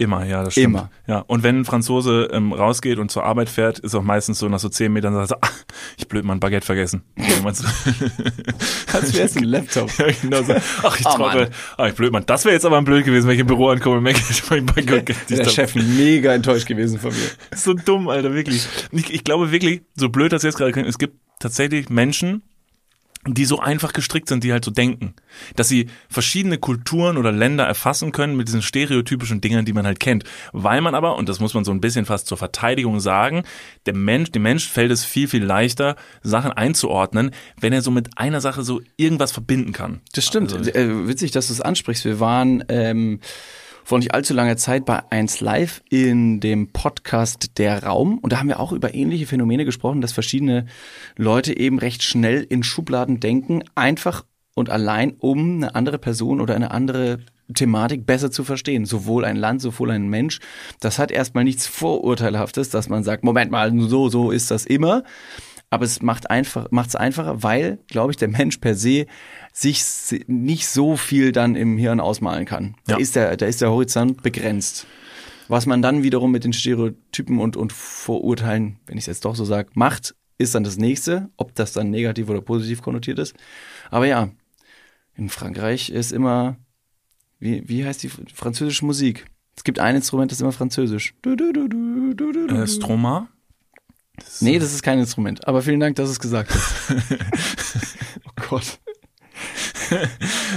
Immer, ja, das stimmt. Immer. Ja, und wenn ein Franzose ähm, rausgeht und zur Arbeit fährt, ist auch meistens so nach so zehn Metern sagt er, ah, ich blöd, mein Baguette vergessen. So- Als wär's ein Laptop. ja, genau so. Ach, ich Oh, trottel. Ach, ich blöd, Mann. Das wäre jetzt aber ein blöd gewesen, wenn ich im Büro ankomme und merke, ich mein Baguette. Der Chef mega enttäuscht gewesen von mir. so dumm, Alter, wirklich. Ich, ich glaube wirklich, so blöd das jetzt gerade klingt, es gibt tatsächlich Menschen, die so einfach gestrickt sind, die halt so denken, dass sie verschiedene Kulturen oder Länder erfassen können mit diesen stereotypischen Dingen, die man halt kennt. Weil man aber, und das muss man so ein bisschen fast zur Verteidigung sagen, der Mensch, dem Mensch fällt es viel, viel leichter, Sachen einzuordnen, wenn er so mit einer Sache so irgendwas verbinden kann. Das stimmt. Also, äh, witzig, dass du es ansprichst. Wir waren ähm, vor nicht allzu langer Zeit bei 1 Live in dem Podcast Der Raum und da haben wir auch über ähnliche Phänomene gesprochen, dass verschiedene Leute eben recht schnell in Schubladen denken, einfach und allein, um eine andere Person oder eine andere Thematik besser zu verstehen. Sowohl ein Land, sowohl ein Mensch. Das hat erstmal nichts Vorurteilhaftes, dass man sagt, Moment mal, so, so ist das immer. Aber es macht einfach, macht es einfacher, weil, glaube ich, der Mensch per se sich nicht so viel dann im Hirn ausmalen kann. Da Ja. ist der, da ist der Horizont begrenzt. Was man dann wiederum mit den Stereotypen und, und Vorurteilen, wenn ich es jetzt doch so sage, macht, ist dann das nächste, ob das dann negativ oder positiv konnotiert ist. Aber ja, in Frankreich ist immer, wie, wie heißt die französische Musik? Es gibt ein Instrument, das ist immer französisch. Du, du, du, du, du, du, du. äh, Stroma? Nee, das ist kein Instrument. Aber vielen Dank, dass du es gesagt hast. oh Gott.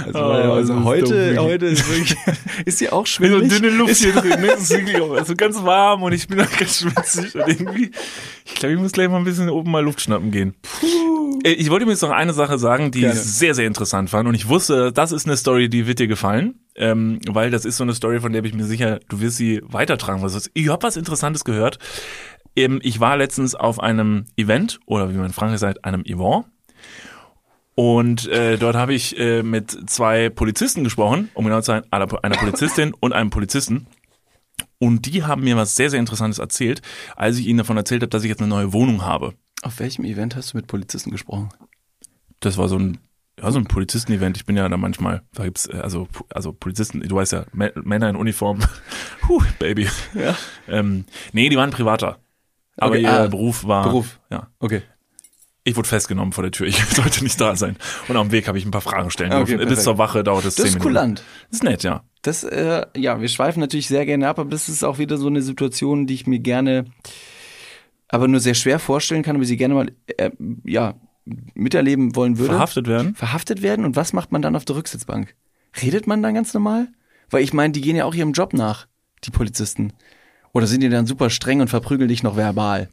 Also, Oh, das also heute, dumm. heute ist wirklich, ist sie auch so schwindelig? dünne Luft hier drin, ne? Es ist wirklich auch also ganz warm und ich bin auch ganz schwitzig und irgendwie, ich glaube, ich muss gleich mal ein bisschen oben mal Luft schnappen gehen. Äh, Ich wollte mir jetzt noch eine Sache sagen, die Gerne. ich sehr, sehr interessant fand und ich wusste, das ist eine Story, die wird dir gefallen, ähm, weil das ist so eine Story, von der bin ich mir sicher, du wirst sie weitertragen. Ich habe was Interessantes gehört. Ähm, Ich war letztens auf einem Event oder wie man in Frankreich sagt, einem Event und äh, dort habe ich äh, mit zwei Polizisten gesprochen, um genau zu sein, einer Polizistin und einem Polizisten. Und die haben mir was sehr, sehr Interessantes erzählt, als ich ihnen davon erzählt habe, dass ich jetzt eine neue Wohnung habe. Auf welchem Event hast du mit Polizisten gesprochen? Das war so ein, ja, so ein Polizisten-Event. Ich bin ja da manchmal, da gibt's äh, also, also Polizisten, du weißt ja, Mä- Männer in Uniform. Puh, Baby. Ja. Ähm, nee, die waren privater. Aber Okay, ihr ah, Beruf war. Beruf. Ja. Okay. Ich wurde festgenommen vor der Tür. Ich sollte nicht da sein. Und auf dem Weg habe ich ein paar Fragen stellen Okay, dürfen. Bis perfekt. zur Wache dauert es Das zehn ist Minuten. kulant. Das ist nett, ja. Das, äh, ja, wir schweifen natürlich sehr gerne ab, aber das ist auch wieder so eine Situation, die ich mir gerne, aber nur sehr schwer vorstellen kann, aber sie gerne mal, äh, ja, miterleben wollen würde. Verhaftet werden. verhaftet werden und was macht man dann auf der Rücksitzbank? Redet man dann ganz normal? Weil ich meine, die gehen ja auch ihrem Job nach, die Polizisten. Oder sind die dann super streng und verprügeln dich noch verbal?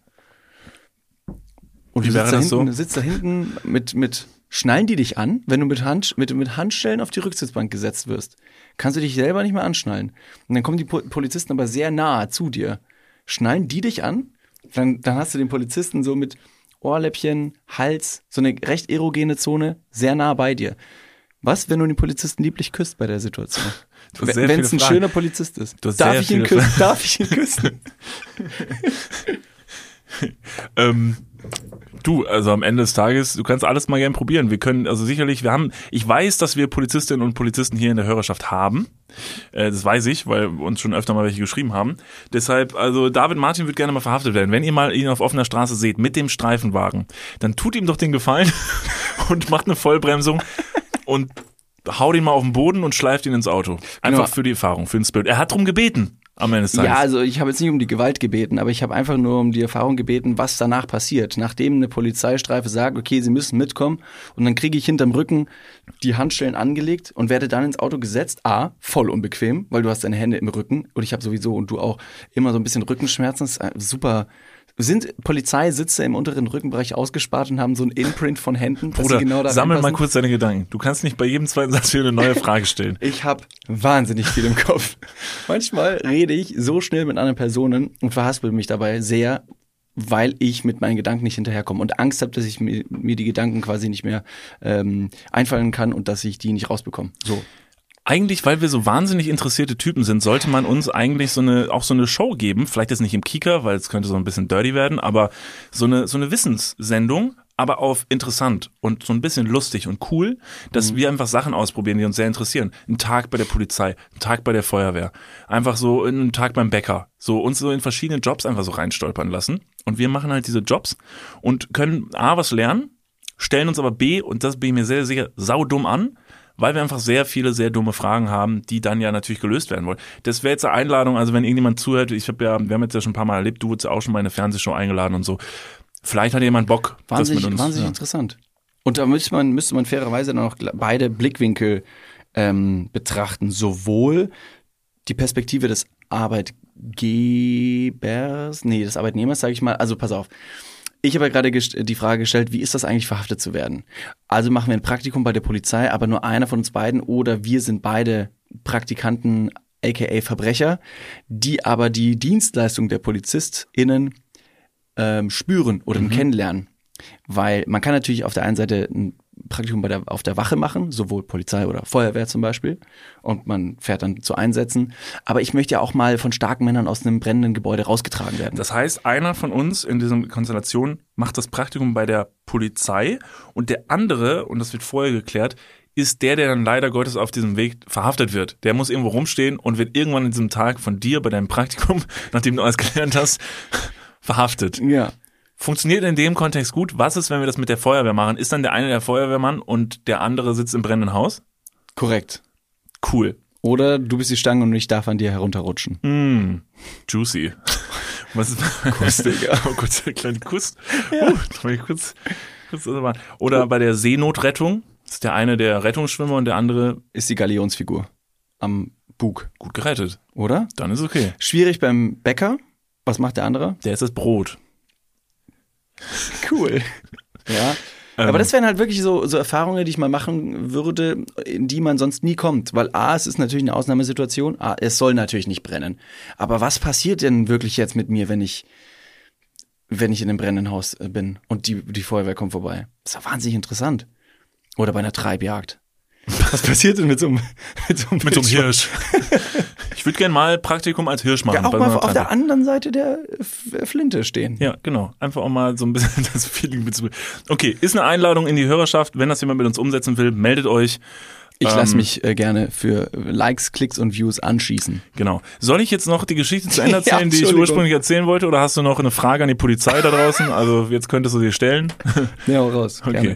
Und Wie du wäre sitzt da das so? hinten, sitzt da hinten mit, mit, schnallen die dich an, wenn du mit, Hand, mit, mit Handschellen auf die Rücksitzbank gesetzt wirst? Kannst du dich selber nicht mehr anschnallen. Und dann kommen die Po- Polizisten aber sehr nahe zu dir. Schnallen die dich an? Dann, dann hast du den Polizisten so mit Ohrläppchen, Hals, so eine recht erogene Zone, sehr nah bei dir. Was, wenn du den Polizisten lieblich küsst bei der Situation? Wenn es ein schöner Polizist ist. Darf ich küssen? Darf ich ihn küssen? Ähm, du, also am Ende des Tages, du kannst alles mal gern probieren. Wir können, also sicherlich, wir haben, ich weiß, dass wir Polizistinnen und Polizisten hier in der Hörerschaft haben. Äh, das weiß ich, weil uns schon öfter mal welche geschrieben haben. Deshalb, also David Martin wird gerne mal verhaftet werden. Wenn ihr mal ihn auf offener Straße seht mit dem Streifenwagen, dann tut ihm doch den Gefallen und macht eine Vollbremsung und haut ihn mal auf den Boden und schleift ihn ins Auto. Einfach Genau. für die Erfahrung, für den Spirit. Er hat drum gebeten am Ende des Tages. Ja, also ich habe jetzt nicht um die Gewalt gebeten, aber ich habe einfach nur um die Erfahrung gebeten, was danach passiert. Nachdem eine Polizeistreife sagt, okay, sie müssen mitkommen und dann kriege ich hinterm Rücken die Handschellen angelegt und werde dann ins Auto gesetzt. A, voll unbequem, weil du hast deine Hände im Rücken und ich habe sowieso und du auch immer so ein bisschen Rückenschmerzen. Das ist super. Sind Polizeisitze im unteren Rückenbereich ausgespart und haben so ein Imprint von Händen, Bruder, genau sammel mal kurz deine Gedanken. Du kannst nicht bei jedem zweiten Satz wieder eine neue Frage stellen. Ich habe wahnsinnig viel im Kopf. Manchmal rede ich so schnell mit anderen Personen und verhaspel mich dabei sehr. weil ich mit meinen Gedanken nicht hinterherkomme und Angst habe, dass ich mir, mir die Gedanken quasi nicht mehr ähm, einfallen kann und dass ich die nicht rausbekomme. So. Eigentlich, weil wir so wahnsinnig interessierte Typen sind, sollte man uns eigentlich so eine, auch so eine Show geben. Vielleicht jetzt nicht im Kika, weil es könnte so ein bisschen dirty werden, aber so eine, so eine Wissenssendung, aber auf interessant und so ein bisschen lustig und cool, dass wir einfach Sachen ausprobieren, die uns sehr interessieren. Ein Tag bei der Polizei, ein Tag bei der Feuerwehr, einfach so ein Tag beim Bäcker, so uns so in verschiedene Jobs einfach so reinstolpern lassen. Und wir machen halt diese Jobs und können A, was lernen, stellen uns aber B, und das bin ich mir sehr sicher, saudumm an, weil wir einfach sehr viele sehr dumme Fragen haben, die dann ja natürlich gelöst werden wollen. Das wäre jetzt eine Einladung, also wenn irgendjemand zuhört, ich habe ja, wir haben jetzt ja schon ein paar Mal erlebt, du wurdest ja auch schon mal in eine Fernsehshow eingeladen und so. Vielleicht hat jemand Bock, Wahnsinnig, das mit uns. wahnsinnig ja. interessant. Und da müsste man, müsste man fairerweise dann auch beide Blickwinkel ähm, betrachten. Sowohl die Perspektive des Arbeitgebers, nee, des Arbeitnehmers, sage ich mal. Also pass auf. Ich habe ja gerade die Frage gestellt, wie ist das eigentlich verhaftet zu werden? Also machen wir ein Praktikum bei der Polizei, aber nur einer von uns beiden oder wir sind beide Praktikanten, aka Verbrecher, die aber die Dienstleistung der PolizistInnen ähm, spüren oder kennenlernen. Weil man kann natürlich auf der einen Seite ein Praktikum bei der, auf der Wache machen, sowohl Polizei oder Feuerwehr zum Beispiel, und man fährt dann zu Einsätzen. Aber ich möchte ja auch mal von starken Männern aus einem brennenden Gebäude rausgetragen werden. Das heißt, einer von uns in dieser Konstellation macht das Praktikum bei der Polizei und der andere, und das wird vorher geklärt, ist der, der dann leider Gottes auf diesem Weg verhaftet wird. Der muss irgendwo rumstehen und wird irgendwann in diesem Tag von dir bei deinem Praktikum, nachdem du alles gelernt hast, verhaftet. ja. Funktioniert in dem Kontext gut. Was ist, wenn wir das mit der Feuerwehr machen? Ist dann der eine der Feuerwehrmann und der andere sitzt im brennenden Haus? Korrekt. Cool. Oder du bist die Stange und ich darf an dir herunterrutschen. Mm, juicy. Was ist Kuss, Digga. Oh Gott, der kleine Kuss. Uh, das war ich kurz, kurz Oder bei der Seenotrettung ist der eine der Rettungsschwimmer und der andere Ist die Galionsfigur am Bug, gut gerettet. oder? Dann ist okay. Schwierig beim Bäcker. Was macht der andere? Der ist das Brot. Cool. ja. Aber das wären halt wirklich so, so Erfahrungen, die ich mal machen würde, in die man sonst nie kommt. Weil A, es ist natürlich eine Ausnahmesituation, A, es soll natürlich nicht brennen. Aber was passiert denn wirklich jetzt mit mir, wenn ich, wenn ich in einem brennenden Haus äh, bin und die, die Feuerwehr kommt vorbei? Das ist ja wahnsinnig interessant. Oder bei einer Treibjagd. Was passiert denn mit so einem, mit so einem, Mit so einem Hirsch. Ich würde gerne mal Praktikum als Hirsch machen. Ja, auch mal auf der anderen Seite der Flinte stehen. Ja, genau. Einfach auch mal so ein bisschen das Feeling mit Okay, ist eine Einladung in die Hörerschaft. Wenn das jemand mit uns umsetzen will, meldet euch. Ich lasse Ähm, mich äh, gerne für Likes, Klicks und Views anschießen. Genau. Soll ich jetzt noch die Geschichte zu Ende Ja, erzählen, die ich ursprünglich erzählen wollte, oder hast du noch eine Frage an die Polizei da draußen? Also jetzt könntest du sie stellen. Ja, raus. Okay.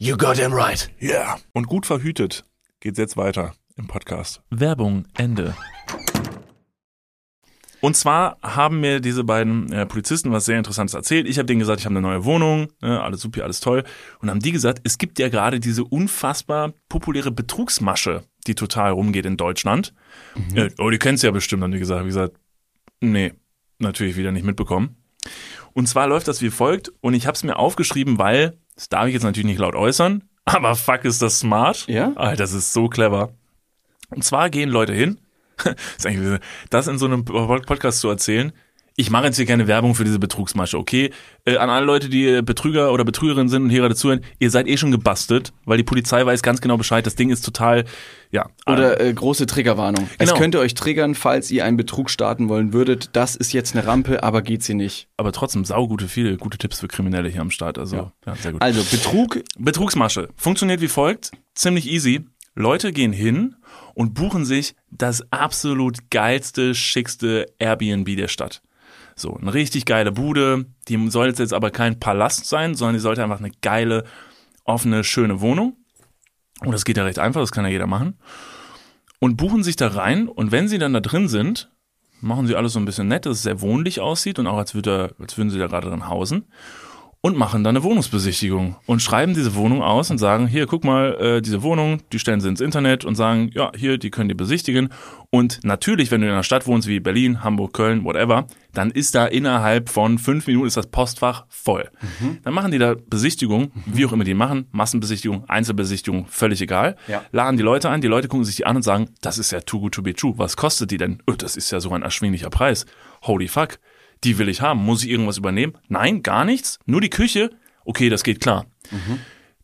You got him right. Ja. Yeah. Und gut verhütet geht's jetzt weiter im Podcast. Werbung, Ende. Und zwar haben mir diese beiden äh, Polizisten was sehr Interessantes erzählt. Ich habe denen gesagt, ich habe eine neue Wohnung, ne, alles super, alles toll. Und haben die gesagt, es gibt ja gerade diese unfassbar populäre Betrugsmasche, die total rumgeht in Deutschland. Äh, oh, die kennst du ja bestimmt, haben die gesagt. Hab ich gesagt, nee, natürlich wieder nicht mitbekommen. Und zwar läuft das wie folgt und ich habe es mir aufgeschrieben, weil, das darf ich jetzt natürlich nicht laut äußern, aber fuck ist das smart. Ja? Alter, das ist so clever. Und zwar gehen Leute hin, ist eigentlich, das in so einem Podcast zu erzählen, ich mache jetzt hier keine Werbung für diese Betrugsmasche, okay? Äh, an alle Leute, die Betrüger oder Betrügerinnen sind und hier gerade zuhören, ihr seid eh schon gebastelt, weil die Polizei weiß ganz genau Bescheid. Das Ding ist total, ja. Oder äh, große Triggerwarnung. Es Genau. könnte euch triggern, falls ihr einen Betrug starten wollen würdet. Das ist jetzt eine Rampe, aber geht sie nicht. aber trotzdem saugute, viele gute Tipps für Kriminelle hier am Start. Also, ja, Ja. sehr gut. Also Betrug, Betrugsmasche funktioniert wie folgt, ziemlich easy. Leute gehen hin und buchen sich das absolut geilste, schickste Airbnb der Stadt. So, eine richtig geile Bude, die soll jetzt aber kein Palast sein, sondern die sollte einfach eine geile, offene, schöne Wohnung. Und das geht ja recht einfach, das kann ja jeder machen. Und buchen sich da rein und wenn sie dann da drin sind, machen sie alles so ein bisschen nett, dass es sehr wohnlich aussieht und auch als, würde, als würden sie da gerade drin hausen und machen dann eine Wohnungsbesichtigung und schreiben diese Wohnung aus und sagen, hier, guck mal, äh, diese Wohnung, die stellen sie ins Internet und sagen, ja, hier, die können die besichtigen. Und natürlich, wenn du in einer Stadt wohnst wie Berlin, Hamburg, Köln, whatever, dann ist da innerhalb von fünf Minuten ist das Postfach voll. Dann machen die da Besichtigung, wie auch immer die machen, Massenbesichtigung, Einzelbesichtigung, völlig egal. Ja. Laden die Leute ein, die Leute gucken sich die an und sagen, das ist ja too good to be true. Was kostet die denn? Oh, das ist ja so ein erschwinglicher Preis. Holy fuck die will ich haben. Muss ich irgendwas übernehmen? Nein, gar nichts. Nur die Küche? Okay, das geht klar.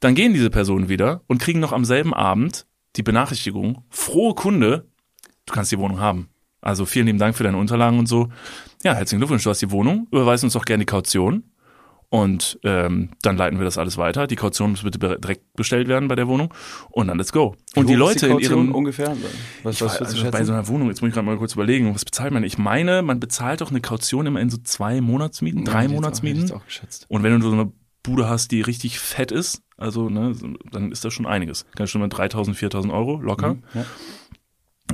Dann gehen diese Personen wieder und kriegen noch am selben Abend die Benachrichtigung, frohe Kunde, du kannst die Wohnung haben. Also vielen lieben Dank für deine Unterlagen und so. Ja, herzlichen Glückwunsch, du hast die Wohnung. Überweis uns doch gerne die Kaution. Und ähm, dann leiten wir das alles weiter. Die Kaution muss bitte direkt bestellt werden bei der Wohnung. Und dann let's go. Und die Leute in Kaution ihren ungefähr. Was, was weiß, also bei so einer Wohnung, jetzt muss ich gerade mal kurz überlegen, was bezahlt man? Ich meine, man bezahlt doch eine Kaution immer in so zwei Monatsmieten, drei Ja, auch- Monatsmieten. ich auch geschätzt. Und wenn du so eine Bude hast, die richtig fett ist, also ne, dann ist das schon einiges. Kann schon mal 3.000, 4.000 Euro locker. Ja.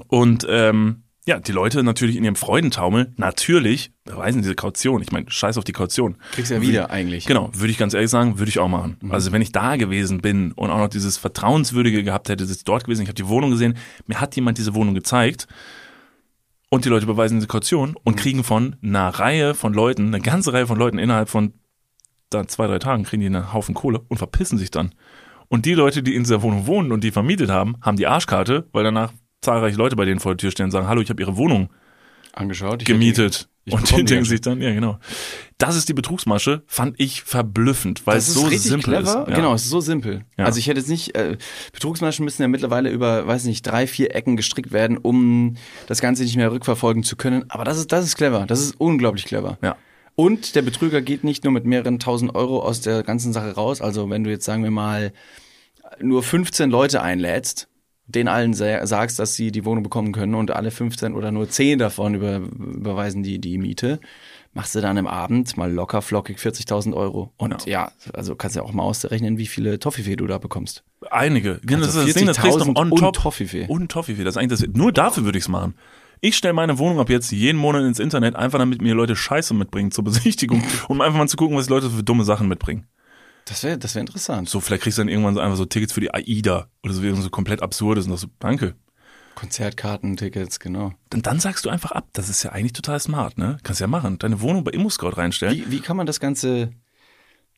Und ähm, ja, die Leute natürlich in ihrem Freudentaumel, natürlich beweisen diese Kaution. Ich meine, scheiß auf die Kaution. Kriegst ja wieder eigentlich. Genau, würde ich ganz ehrlich sagen, würde ich auch machen. Also wenn ich da gewesen bin und auch noch dieses Vertrauenswürdige gehabt hätte, ich dort gewesen, ich habe die Wohnung gesehen, mir hat jemand diese Wohnung gezeigt und die Leute beweisen diese Kaution und kriegen von einer Reihe von Leuten, eine ganze Reihe von Leuten innerhalb von da zwei, drei Tagen kriegen die einen Haufen Kohle und verpissen sich dann. Und die Leute, die in dieser Wohnung wohnen und die vermietet haben, haben die Arschkarte, weil danach zahlreiche Leute bei denen vor der Tür stehen und sagen, hallo, ich habe ihre Wohnung Angeschaut. Ich gemietet. ich und die denken sich dann, ja genau. Das ist die Betrugsmasche, fand ich verblüffend, weil Das es so simpel clever. ist. Ja. Genau, es ist so simpel. Ja. Also ich hätte jetzt nicht, äh, Betrugsmaschen müssen ja mittlerweile über, weiß nicht, drei, vier Ecken gestrickt werden, um das Ganze nicht mehr rückverfolgen zu können. Aber das ist, das ist clever. Das ist unglaublich clever. Ja. Und der Betrüger geht nicht nur mit mehreren tausend Euro aus der ganzen Sache raus. Also wenn du jetzt, sagen wir mal, nur 15 Leute einlädst, denen allen sa- sagst, dass sie die Wohnung bekommen können und alle 15 oder nur 10 davon über, überweisen die, die Miete, machst du dann im Abend mal locker flockig 40.000 Euro. Und ja, also kannst ja auch mal ausrechnen, wie viele Toffifee du da bekommst. Einige. Genau, Also das ist das Ding, das kriegst du noch 40.000 on und top. Toffifee. Und Toffifee. Das ist eigentlich das, nur dafür würde ich es machen. Ich stelle meine Wohnung ab jetzt jeden Monat ins Internet, einfach damit mir Leute Scheiße mitbringen zur Besichtigung, um einfach mal zu gucken, was die Leute für dumme Sachen mitbringen. Das wäre das wär interessant. So, vielleicht kriegst du dann irgendwann so einfach so Tickets für die AIDA oder so, irgendwas so komplett absurdes und das so, danke. Konzertkarten, Tickets, genau. Und dann sagst du einfach ab. Das ist ja eigentlich total smart, ne? Kannst ja machen. Deine Wohnung bei ImmoScout reinstellen. Wie, wie kann man das Ganze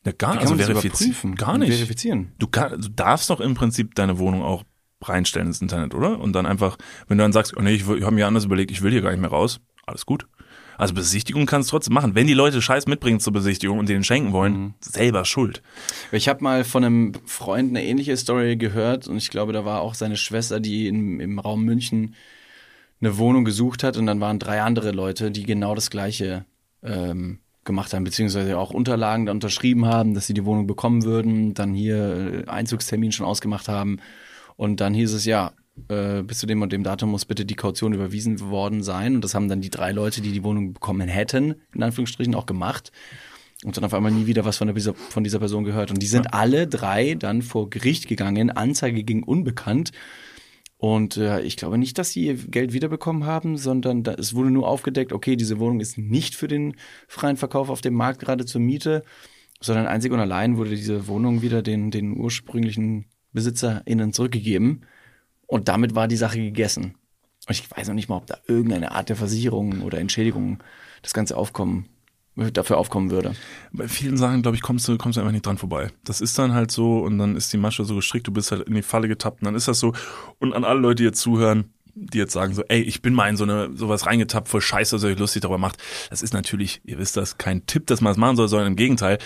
Ja, gar, also verifizieren. Gar nicht. Verifizieren. Du, kann, du darfst doch im Prinzip deine Wohnung auch reinstellen ins Internet, oder? Und dann einfach, wenn du dann sagst, oh nee, ich, ich habe mir anders überlegt, ich will hier gar nicht mehr raus, alles gut. Also Besichtigung kannst du trotzdem machen. Wenn die Leute Scheiß mitbringen zur Besichtigung und denen schenken wollen, Mhm. selber schuld. Ich habe mal von einem Freund eine ähnliche Story gehört und ich glaube, da war auch seine Schwester, die im, im Raum München eine Wohnung gesucht hat und dann waren drei andere Leute, die genau das gleiche ähm, gemacht haben, beziehungsweise auch Unterlagen da unterschrieben haben, dass sie die Wohnung bekommen würden, dann hier äh, Einzugstermin schon ausgemacht haben. Und dann hieß es ja, äh, bis zu dem und dem Datum muss bitte die Kaution überwiesen worden sein. Und das haben dann die drei Leute, die die Wohnung bekommen hätten, in Anführungsstrichen auch gemacht. Und dann auf einmal nie wieder was von, der, von dieser Person gehört. Und die sind ja. alle drei dann vor Gericht gegangen, Anzeige gegen unbekannt. Und äh, ich glaube nicht, dass sie ihr Geld wiederbekommen haben, sondern da, es wurde nur aufgedeckt, okay, diese Wohnung ist nicht für den freien Verkauf auf dem Markt gerade zur Miete, sondern einzig und allein wurde diese Wohnung wieder den, den ursprünglichen BesitzerInnen zurückgegeben. Und damit war die Sache gegessen. Und ich weiß noch nicht mal, ob da irgendeine Art der Versicherung oder Entschädigung das ganze Aufkommen dafür aufkommen würde. Bei vielen Sachen, glaube ich, kommst du, kommst du einfach nicht dran vorbei. Das ist dann halt so und dann ist die Masche so gestrickt, du bist halt in die Falle getappt und dann ist das so. Und an alle Leute, die jetzt zuhören, die jetzt sagen so, ey, ich bin mal in so eine sowas reingetappt, voll scheiße, dass ihr euch lustig darüber macht. Das ist natürlich, ihr wisst das, kein Tipp, dass man das machen soll, sondern im Gegenteil.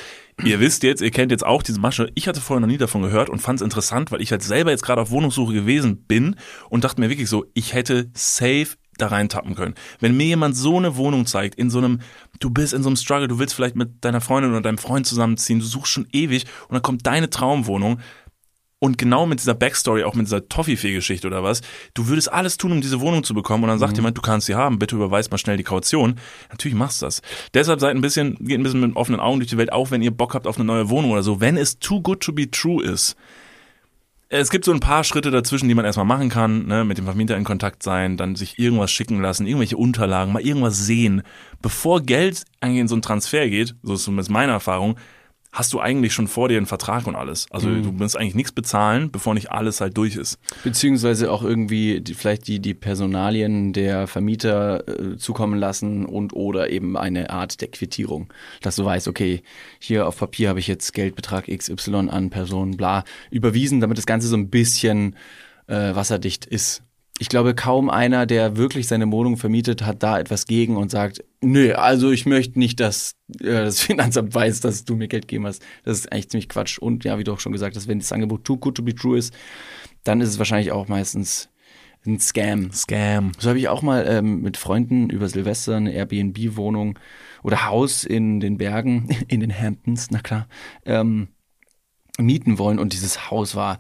Ihr wisst jetzt, ihr kennt jetzt auch diese Masche. Ich hatte vorher noch nie davon gehört und fand es interessant, weil ich halt selber jetzt gerade auf Wohnungssuche gewesen bin und dachte mir wirklich so, ich hätte safe da reintappen können. Wenn mir jemand so eine Wohnung zeigt, in so einem, du bist in so einem Struggle, du willst vielleicht mit deiner Freundin oder deinem Freund zusammenziehen, du suchst schon ewig und dann kommt deine Traumwohnung und genau mit dieser Backstory, auch mit dieser Toffifee-Geschichte oder was, du würdest alles tun, um diese Wohnung zu bekommen und dann sagt mhm. jemand, du kannst sie haben, bitte überweis mal schnell die Kaution. Natürlich machst du das. Deshalb seid ein bisschen, geht ein bisschen mit offenen Augen durch die Welt, auch wenn ihr Bock habt auf eine neue Wohnung oder so. Wenn es too good to be true ist, es gibt so ein paar Schritte dazwischen, die man erstmal machen kann, ne, mit dem Vermieter in Kontakt sein, dann sich irgendwas schicken lassen, irgendwelche Unterlagen, mal irgendwas sehen. Bevor Geld eigentlich in so einen Transfer geht, so ist zumindest meine Erfahrung, hast du eigentlich schon vor dir einen Vertrag und alles. Also mhm. du musst eigentlich nichts bezahlen, bevor nicht alles halt durch ist. Beziehungsweise auch irgendwie die, vielleicht die, die Personalien der Vermieter äh, zukommen lassen und oder eben eine Art der Quittierung. Dass du weißt, okay, hier auf Papier habe ich jetzt Geldbetrag XY an Personen bla überwiesen, damit das Ganze so ein bisschen äh, wasserdicht ist ich glaube, kaum einer, der wirklich seine Wohnung vermietet, hat da etwas gegen und sagt, nö, also ich möchte nicht, dass äh, das Finanzamt weiß, dass du mir Geld gegeben hast. Das ist eigentlich ziemlich Quatsch. Und ja, wie du auch schon gesagt hast, wenn das Angebot too good to be true ist, dann ist es wahrscheinlich auch meistens ein Scam. Scam. So habe ich auch mal ähm, mit Freunden über Silvester eine Airbnb-Wohnung oder Haus in den Bergen, in den Hamptons, na klar, ähm, mieten wollen. Und dieses Haus war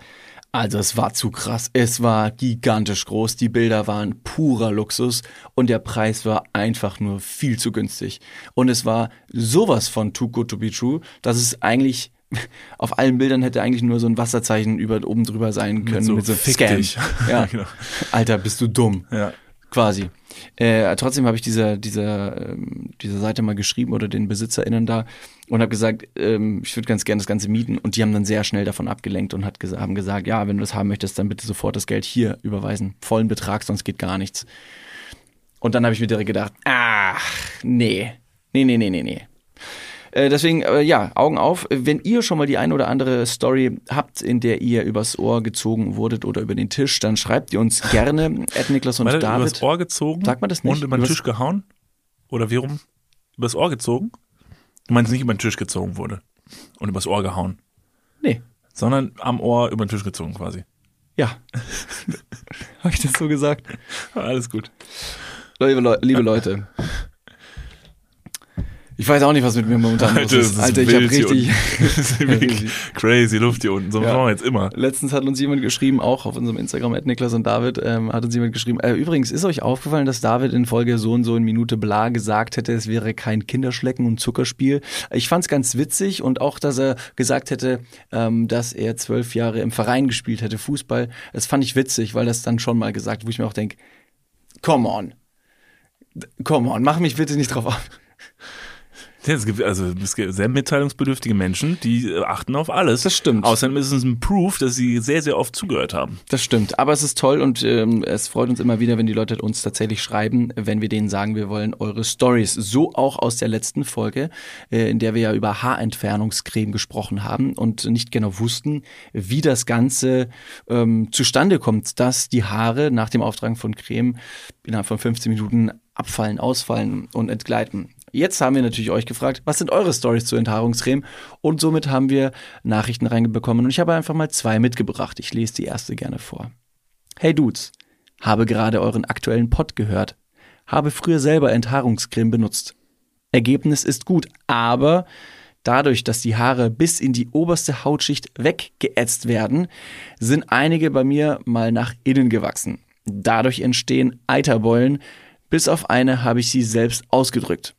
also es war zu krass. Es war gigantisch groß. Die Bilder waren purer Luxus und der Preis war einfach nur viel zu günstig. Und es war sowas von too good to be true, dass es eigentlich auf allen Bildern hätte eigentlich nur so ein Wasserzeichen über oben drüber sein können mit so, mit so Scam. Ja. genau. Alter, bist du dumm. Ja. Quasi. Äh, trotzdem habe ich dieser, dieser, ähm, dieser Seite mal geschrieben oder den BesitzerInnen da und habe gesagt, ähm, ich würde ganz gerne das Ganze mieten. Und die haben dann sehr schnell davon abgelenkt und hat haben gesagt, ja, wenn du das haben möchtest, dann bitte sofort das Geld hier überweisen. Vollen Betrag, sonst geht gar nichts. Und dann habe ich mir direkt gedacht, ach, nee. Nee, nee, nee, nee, nee. Äh, deswegen, äh, ja, Augen auf. Wenn ihr schon mal die ein oder andere Story habt, in der ihr übers Ohr gezogen wurdet oder über den Tisch, dann schreibt ihr uns gerne. Ed Niklas und Warte, David. Übers Ohr gezogen? Sagt man das nicht? Und über den Tisch gehauen? Oder wie rum? Übers Ohr gezogen? Du meinst nicht über den Tisch gezogen wurde und übers Ohr gehauen? Nee. Sondern am Ohr über den Tisch gezogen quasi. Ja. Habe ich das so gesagt? Alles gut. Liebe, Le liebe Leute, ich weiß auch nicht, was mit mir momentan los ist. ist Alter, ich habe richtig, crazy Luft hier unten. So ja. machen wir jetzt immer. Letztens hat uns jemand geschrieben, auch auf unserem Instagram, at Niklas und David, ähm, hat uns jemand geschrieben, äh, übrigens, ist euch aufgefallen, dass David in Folge so und so in Minute bla gesagt hätte, es wäre kein Kinderschlecken und Zuckerspiel. Ich fand's ganz witzig und auch, dass er gesagt hätte, ähm, dass er zwölf Jahre im Verein gespielt hätte, Fußball. Das fand ich witzig, weil das dann schon mal gesagt, wo ich mir auch denke, come on. Come on, mach mich bitte nicht drauf auf. Ja, es gibt also es gibt sehr mitteilungsbedürftige Menschen, die äh, achten auf alles. Das stimmt. Außerdem ist es ein Proof, dass sie sehr, sehr oft zugehört haben. Das stimmt. Aber es ist toll und ähm, es freut uns immer wieder, wenn die Leute uns tatsächlich schreiben, wenn wir denen sagen, wir wollen eure Stories. So auch aus der letzten Folge, äh, in der wir ja über Haarentfernungscreme gesprochen haben und nicht genau wussten, wie das Ganze ähm, zustande kommt, dass die Haare nach dem Auftragen von Creme innerhalb von 15 Minuten abfallen, ausfallen und entgleiten. Jetzt haben wir natürlich euch gefragt, was sind eure Stories zu Enthaarungscreme? Und somit haben wir Nachrichten reingebekommen und ich habe einfach mal zwei mitgebracht. Ich lese die erste gerne vor. Hey Dudes, habe gerade euren aktuellen Pod gehört. Habe früher selber Enthaarungscreme benutzt. Ergebnis ist gut, aber dadurch, dass die Haare bis in die oberste Hautschicht weggeätzt werden, sind einige bei mir mal nach innen gewachsen. Dadurch entstehen Eiterbeulen, bis auf eine habe ich sie selbst ausgedrückt.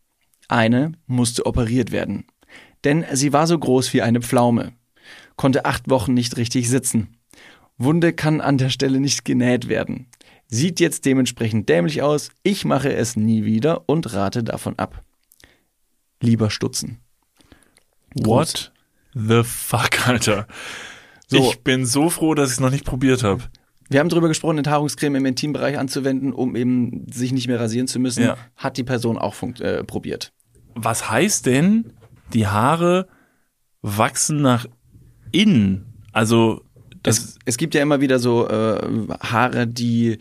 Eine musste operiert werden. Denn sie war so groß wie eine Pflaume. Konnte acht Wochen nicht richtig sitzen. Wunde kann an der Stelle nicht genäht werden. Sieht jetzt dementsprechend dämlich aus. Ich mache es nie wieder und rate davon ab. Lieber stutzen. What the fuck, Alter? So. Ich bin so froh, dass ich es noch nicht probiert habe. Wir haben darüber gesprochen, Enthaarungscreme im Intimbereich anzuwenden, um eben sich nicht mehr rasieren zu müssen. Ja. Hat die Person auch äh, probiert. Was heißt denn, die Haare wachsen nach innen? Also, Es, es gibt ja immer wieder so äh, Haare, die,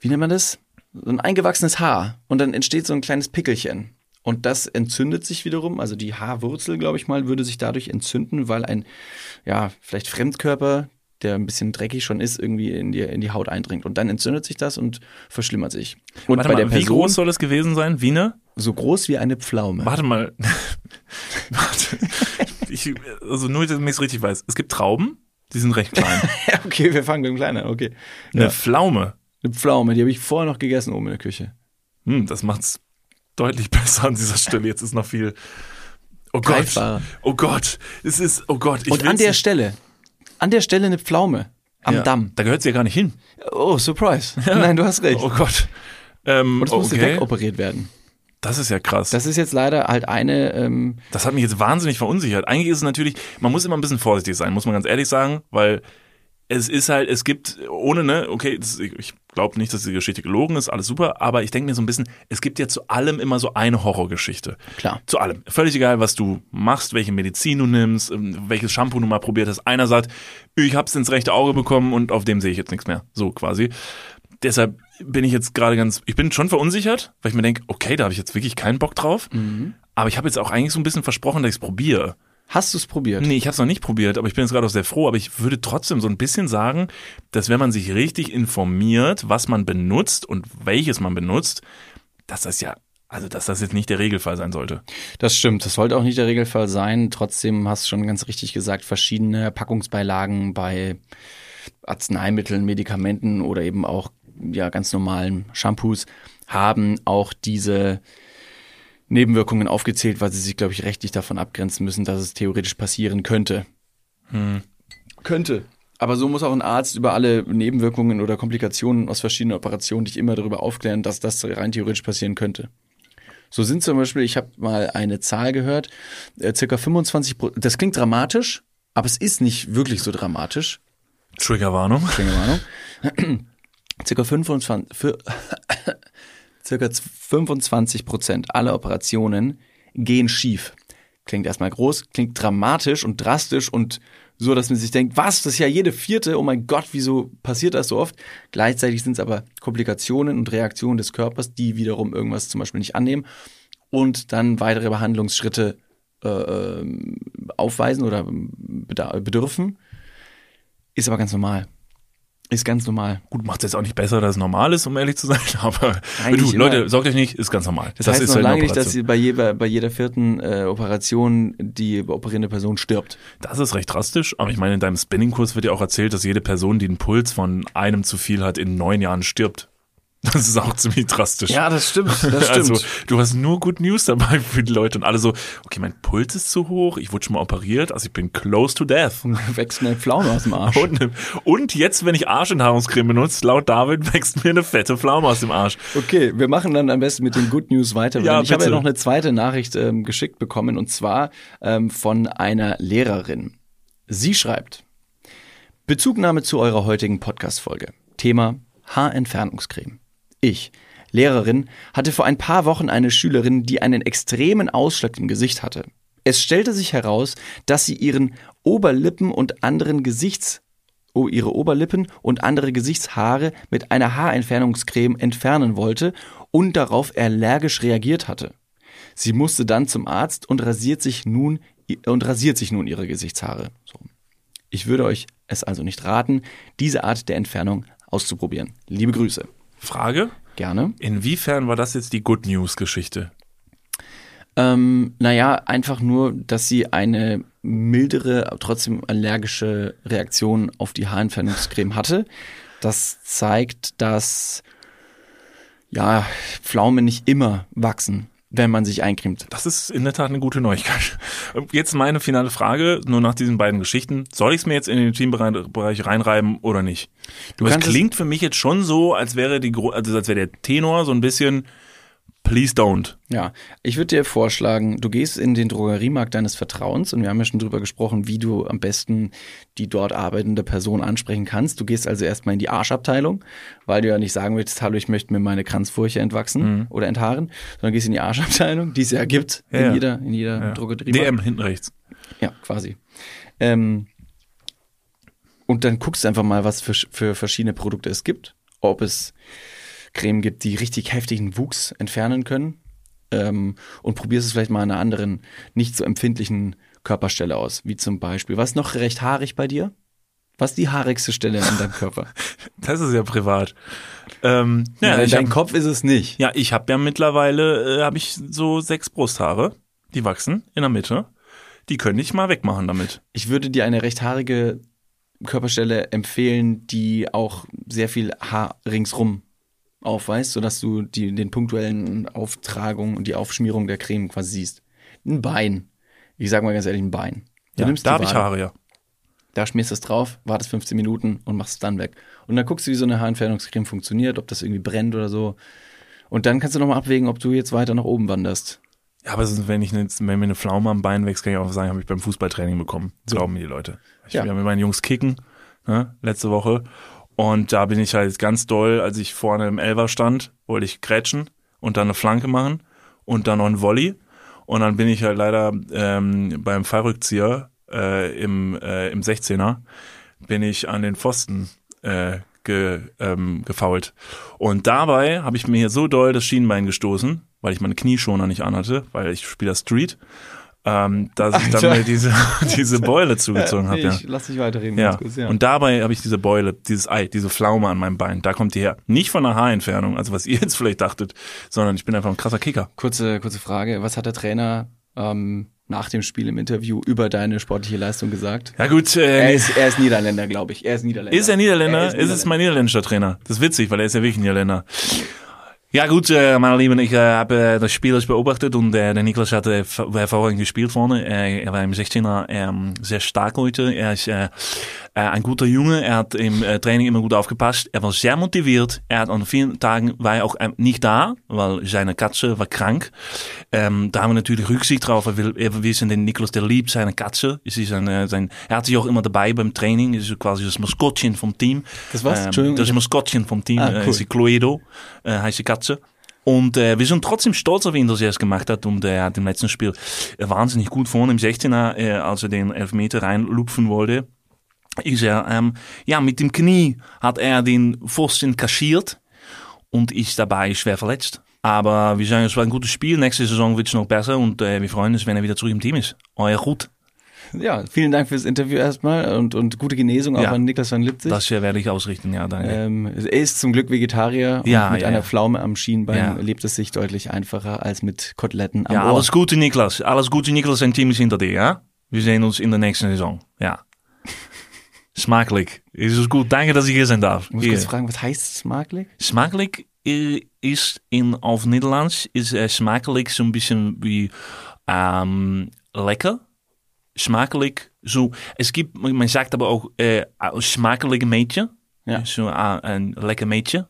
wie nennt man das? So ein eingewachsenes Haar. Und dann entsteht so ein kleines Pickelchen. Und das entzündet sich wiederum, also die Haarwurzel, glaube ich mal, würde sich dadurch entzünden, weil ein, ja, vielleicht Fremdkörper, der ein bisschen dreckig schon ist, irgendwie in die, in die Haut eindringt. Und dann entzündet sich das und verschlimmert sich. Und warte bei mal, der wie Person groß soll es gewesen sein? Wie eine? so groß wie eine Pflaume. Warte mal. Warte. Ich, also nur, damit ich es richtig weiß. Es gibt Trauben, die sind recht klein. Okay, wir fangen mit dem Kleinen an, okay. Eine Ja. Pflaume, Eine Pflaume, die habe ich vorher noch gegessen oben in der Küche. hm, das macht's deutlich besser an dieser Stelle. Jetzt ist noch viel. Oh Gott. Greifbarer. Oh Gott. Es ist, oh Gott. Ich Und an der nicht- Stelle, an der Stelle eine Pflaume am ja, Damm. Da gehört sie ja gar nicht hin. Oh, Surprise. Nein, du hast recht. Oh Gott. Ähm, Und es musste okay. wegoperiert werden. Das ist ja krass. Das ist jetzt leider halt eine, ähm, Das hat mich jetzt wahnsinnig verunsichert. Eigentlich ist es natürlich, man muss immer ein bisschen vorsichtig sein, muss man ganz ehrlich sagen, weil es ist halt, es gibt, ohne, ne, okay, das, ich glaube nicht, dass die Geschichte gelogen ist, alles super, aber ich denke mir so ein bisschen, es gibt ja zu allem immer so eine Horrorgeschichte. Klar. Zu allem. Völlig egal, was du machst, welche Medizin du nimmst, ähm, welches Shampoo du mal probiert hast. Einer sagt, ich hab's ins rechte Auge bekommen und auf dem sehe ich jetzt nichts mehr. So quasi. Deshalb bin ich jetzt gerade ganz, ich bin schon verunsichert, weil ich mir denke, okay, da habe ich jetzt wirklich keinen Bock drauf. Aber ich habe jetzt auch eigentlich so ein bisschen versprochen, dass ich es probiere. Hast du es probiert? Nee, ich habe es noch nicht probiert, aber ich bin jetzt gerade auch sehr froh. Aber ich würde trotzdem so ein bisschen sagen, dass wenn man sich richtig informiert, was man benutzt und welches man benutzt, dass das ja, also dass das jetzt nicht der Regelfall sein sollte. Das stimmt. Das sollte auch nicht der Regelfall sein. Trotzdem hast du schon ganz richtig gesagt, verschiedene Packungsbeilagen bei Arzneimitteln, Medikamenten oder eben auch ja ganz normalen Shampoos haben auch diese Nebenwirkungen aufgezählt, weil sie sich, glaube ich, rechtlich davon abgrenzen müssen, dass es theoretisch passieren könnte. Könnte. Aber so muss auch ein Arzt über alle Nebenwirkungen oder Komplikationen aus verschiedenen Operationen dich immer darüber aufklären, dass das rein theoretisch passieren könnte. So sind zum Beispiel, ich habe mal eine Zahl gehört, äh, circa 25 Pro das klingt dramatisch, aber es ist nicht wirklich so dramatisch. Triggerwarnung. Keine Ahnung. circa 25, für, circa 25 Prozent aller Operationen gehen schief. Klingt erstmal groß, klingt dramatisch und drastisch und so, dass man sich denkt, was, das ist ja jede vierte, oh mein Gott, wieso passiert das so oft? Gleichzeitig sind es aber Komplikationen und Reaktionen des Körpers, die wiederum irgendwas zum Beispiel nicht annehmen und dann weitere Behandlungsschritte äh, ähm, aufweisen oder bedürfen. Ist aber ganz normal. Ist ganz normal. Gut, macht jetzt auch nicht besser, dass es normal ist, um ehrlich zu sein, aber du, Leute, sorgt euch nicht, ist ganz normal. Das, heißt ist noch halt lange nicht, dass sie bei jeder, bei jeder vierten äh, Operation die operierende Person stirbt. Das ist recht drastisch, aber ich meine, in deinem Spinning-Kurs wird ja auch erzählt, dass jede Person, die einen Puls von einem zu viel hat, in neun Jahren stirbt. Das ist auch ziemlich drastisch. das stimmt. Das Also, du hast nur Good News dabei für die Leute und alle so, okay, mein Puls ist zu hoch, ich wurde schon mal operiert, also ich bin close to death. wächst mir eine Pflaume aus dem Arsch. Und, und jetzt, wenn ich Arschenthaarungscreme benutze, laut David wächst mir eine fette Pflaume aus dem Arsch. Okay, wir machen dann am besten mit den Good News weiter. Ja, ich habe ja noch eine zweite Nachricht ähm, geschickt bekommen und zwar ähm, von einer Lehrerin. Sie schreibt: Bezugnahme zu eurer heutigen Podcast-Folge. Thema Haarentfernungscreme. Ich, Lehrerin, hatte vor ein paar Wochen eine Schülerin, die einen extremen Ausschlag im Gesicht hatte. Es stellte sich heraus, dass sie ihren Oberlippen und anderen Gesichts oh, ihre Oberlippen und andere Gesichtshaare mit einer Haarentfernungscreme entfernen wollte und darauf allergisch reagiert hatte. Sie musste dann zum Arzt und rasiert sich nun und rasiert sich nun ihre Gesichtshaare. So. Ich würde euch es also nicht raten, diese Art der Entfernung auszuprobieren. Liebe Grüße. Frage, Gerne. inwiefern war das jetzt die Good News Geschichte? Ähm, naja, einfach nur, dass sie eine mildere, trotzdem allergische Reaktion auf die Haarentfernungscreme hatte. Das zeigt, dass ja, Pflaumen nicht immer wachsen, wenn man sich eincremt. Das ist in der Tat eine gute Neuigkeit. Jetzt meine finale Frage, nur nach diesen beiden Geschichten. Soll ich es mir jetzt in den Teambereich reinreiben oder nicht? Du kannst es- klingt für mich jetzt schon so, als wäre die also als wäre der Tenor so ein bisschen Please don't. Ja, ich würde dir vorschlagen, du gehst in den Drogeriemarkt deines Vertrauens und wir haben ja schon drüber gesprochen, wie du am besten die dort arbeitende Person ansprechen kannst. Du gehst also erstmal in die Arschabteilung, weil du ja nicht sagen möchtest, hallo, ich möchte mir meine Kranzfurche entwachsen oder enthaaren, sondern gehst in die Arschabteilung, die es ja gibt Ja, in jeder, in jeder Ja. Drogeriemarkt. DM hinten rechts. Ja, quasi. Ähm, und dann guckst du einfach mal, was für, für verschiedene Produkte es gibt. Ob es Creme gibt, die richtig heftigen Wuchs entfernen können. Ähm, und probierst es vielleicht mal an einer anderen, nicht so empfindlichen Körperstelle aus. Wie zum Beispiel, was ist noch recht haarig bei dir? Was ist die haarigste Stelle an deinem Körper? Das ist ja privat. Ähm, ja, Nein, dein hab, Kopf ist es nicht. ja, ich habe ja mittlerweile äh, habe ich so sechs Brusthaare, die wachsen in der Mitte. Die könnte ich mal wegmachen damit. Ich würde dir eine recht haarige Körperstelle empfehlen, die auch sehr viel Haar ringsrum aufweist, sodass du die, den punktuellen Auftragung und die Aufschmierung der Creme quasi siehst. Ein Bein. Ich sag mal ganz ehrlich, ein Bein. Du Ja, nimmst da habe ich Haare, ja. Da schmierst du es drauf, wartest 15 Minuten und machst es dann weg. Und dann guckst du, wie so eine Haarentfernungscreme funktioniert, ob das irgendwie brennt oder so. Und dann kannst du nochmal abwägen, ob du jetzt weiter nach oben wanderst. Ja, aber ist, wenn ich jetzt, wenn mir eine Pflaume am Bein wächst, kann ich auch sagen, habe ich beim Fußballtraining bekommen. Glauben mir die Leute. Ich Ja. ja. mit meinen Jungs kicken, ne, letzte Woche. Und da bin ich halt ganz doll, als ich vorne im Elfer stand, wollte ich grätschen und dann eine Flanke machen und dann noch ein Volley. Und dann bin ich halt leider ähm, beim Fallrückzieher äh, im, äh, im 16er, bin ich an den Pfosten äh, ge, ähm, gefault. Und dabei habe ich mir hier so doll das Schienenbein gestoßen, weil ich meine Knieschoner nicht anhatte, weil ich spiele Street, ähm, dass ich dann mir diese, diese Beule zugezogen habe. Ja. Ich lass dich weiterreden, Ja. kurz, ja. Und dabei habe ich diese Beule, dieses Ei, diese Pflaume an meinem Bein. Da kommt die her. Nicht von der Haarentfernung, also was ihr jetzt vielleicht dachtet, sondern ich bin einfach ein krasser Kicker. Kurze, kurze Frage. Was hat der Trainer ähm, nach dem Spiel im Interview über deine sportliche Leistung gesagt? Ja gut, Er äh, ist, er ist Niederländer, glaube ich. Er ist Niederländer. ist er Niederländer? Er ist, ist es Niederländer. mein niederländischer Trainer? Das ist witzig, weil er ist ja wirklich Niederländer. Ja gut, äh, meine Lieben, ich äh, habe äh, das Spiel beobachtet und äh, der Niklas äh, ver- hervorragend gespielt vorne. Äh, er war im 16er ähm, sehr stark heute. Ein guter Junge. Er hat im Training immer gut aufgepasst. Er war sehr motiviert. Er hat an vielen Tagen war er auch nicht da, weil seine Katze war krank. Ähm, da haben wir natürlich Rücksicht drauf. Er will, er wissen, den Niklas, der liebt seine Katze. Es ist ein, sein, er hat sich auch immer dabei beim Training. Er ist quasi das Maskottchen vom Team. Das was? Ähm, Entschuldigung. das Maskottchen vom Team. Ah, äh, cool. ist die Cluedo, heißt die Katze. Und äh, wir sind trotzdem stolz auf ihn, dass er es gemacht hat. Und er hat im letzten Spiel wahnsinnig gut vorne im 16er, äh, als er den Elfmeter reinlupfen wollte, ist er, ähm, ja, mit dem Knie hat er den Pfosten kaschiert und ist dabei schwer verletzt. Aber wir sagen, es war ein gutes Spiel. Nächste Saison wird es noch besser und äh, wir freuen uns, wenn er wieder zurück im Team ist. Euer gut. Ja, vielen Dank fürs Interview erstmal und, und gute Genesung auch Ja. an Niklas van Lipzig. Das äh, werde ich ausrichten, ja, danke. ähm, er ist zum Glück Vegetarier und Ja, mit ja, einer. Pflaume am Schienbein lebt es sich deutlich einfacher als mit Koteletten am Ja, Ohr. alles Gute, Niklas. Alles Gute, Niklas en Team is hinter dir, ja? Wir sehen uns in der nächsten Saison. Ja. Smakelijk. Es gut. Danke, dass ich hier darf. Ich muss Hier. kurz fragen, was heißt smakelijk? Smakelijk ist in, auf Nederlands, ist äh, smakelijk so ein bisschen wie ähm, lecker. Smakelijk, so, es gibt, man sagt aber auch äh, smakelijk Mädchen. Ja. So äh, ein lecker Mädchen.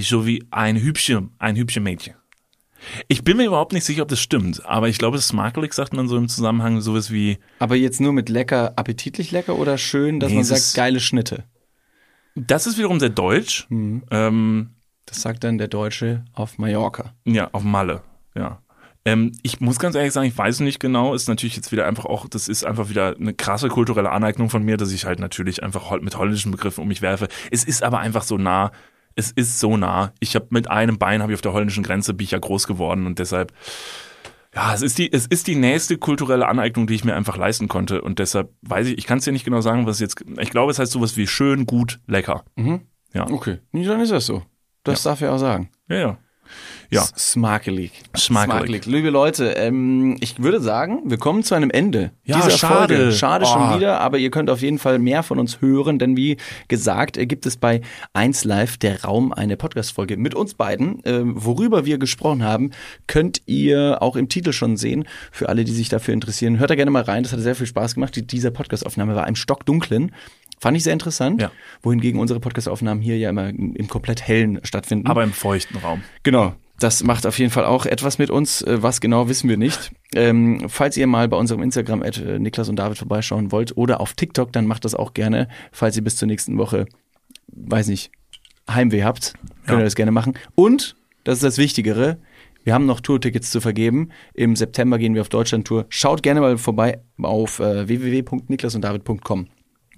So wie ein hübsche, ein hübsche Mädchen. Ich bin mir überhaupt nicht sicher, ob das stimmt, aber ich glaube, smakelijk sagt man so im Zusammenhang sowas wie, Aber jetzt nur mit lecker, appetitlich lecker oder schön, dass Nee, man sagt, geile Schnitte? das ist wiederum sehr deutsch. Mhm. Ähm, Das sagt dann der Deutsche auf Mallorca. Ja, auf Malle, ja. Ähm, ich muss ganz ehrlich sagen, ich weiß nicht genau, ist natürlich jetzt wieder einfach auch, das ist einfach wieder eine krasse kulturelle Aneignung von mir, dass ich halt natürlich einfach mit holländischen Begriffen um mich werfe. Es ist aber einfach so nah, es ist so nah. Ich habe mit einem Bein habe ich auf der holländischen Grenze bin ich ja groß geworden und deshalb ja, es ist die es ist die nächste kulturelle Aneignung, die ich mir einfach leisten konnte und deshalb weiß ich, ich kann es dir nicht genau sagen, was jetzt ich glaube, es heißt sowas wie schön, gut, lecker. Mhm. Ja. Okay, nee, dann ist das so. Das darf er auch sagen. Ja, ja. Ja. Smakelig. Smakelig. Liebe Leute, ähm, ich würde sagen, wir kommen zu einem Ende Ja, dieser schade. Folge. Schade Oh. schon wieder, aber ihr könnt auf jeden Fall mehr von uns hören, denn wie gesagt, äh, gibt es bei 1 Live der Raum eine Podcast-Folge mit uns beiden. Ähm, worüber wir gesprochen haben, könnt ihr auch im Titel schon sehen. Für alle, die sich dafür interessieren, hört da gerne mal rein. Das hat sehr viel Spaß gemacht. Die, diese Podcast-Aufnahme war im Stockdunklen. Fand ich sehr interessant. Ja. Wohingegen unsere Podcast-Aufnahmen hier ja immer im komplett hellen stattfinden. Aber im feuchten Raum. Genau. Das macht auf jeden Fall auch etwas mit uns. Äh, Was genau wissen wir nicht. Ähm, falls ihr mal bei unserem Instagram at äh, Niklas und David vorbeischauen wollt oder auf TikTok, dann macht das auch gerne. Falls ihr bis zur nächsten Woche, weiß nicht, Heimweh habt, könnt Ja. ihr das gerne machen. Und, das ist das Wichtigere, wir haben noch Tourtickets zu vergeben. Im September gehen wir auf Deutschland-Tour. Schaut gerne mal vorbei auf äh, www.niklasunddavid.com.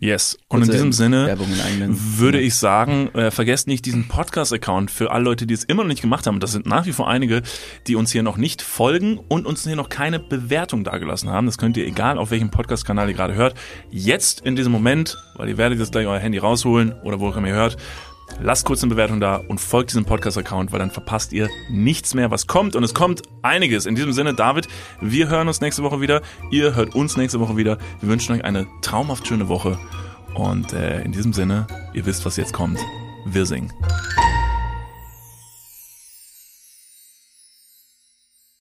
Yes. Und in Kurze diesem Sinne in würde ich sagen, äh, vergesst nicht diesen Podcast-Account für alle Leute, die es immer noch nicht gemacht haben. Das sind nach wie vor einige, die uns hier noch nicht folgen und uns hier noch keine Bewertung dagelassen haben. Das könnt ihr, egal auf welchem Podcast-Kanal ihr gerade hört, jetzt in diesem Moment, weil ihr werdet jetzt gleich euer Handy rausholen oder wo auch immer ihr hört, lasst kurz eine Bewertung da und folgt diesem Podcast-Account, weil dann verpasst ihr nichts mehr, was kommt. Und es kommt einiges. In diesem Sinne, David, wir hören uns nächste Woche wieder. Ihr hört uns nächste Woche wieder. Wir wünschen euch eine traumhaft schöne Woche. Und äh, in diesem Sinne, ihr wisst, was jetzt kommt. Wir singen.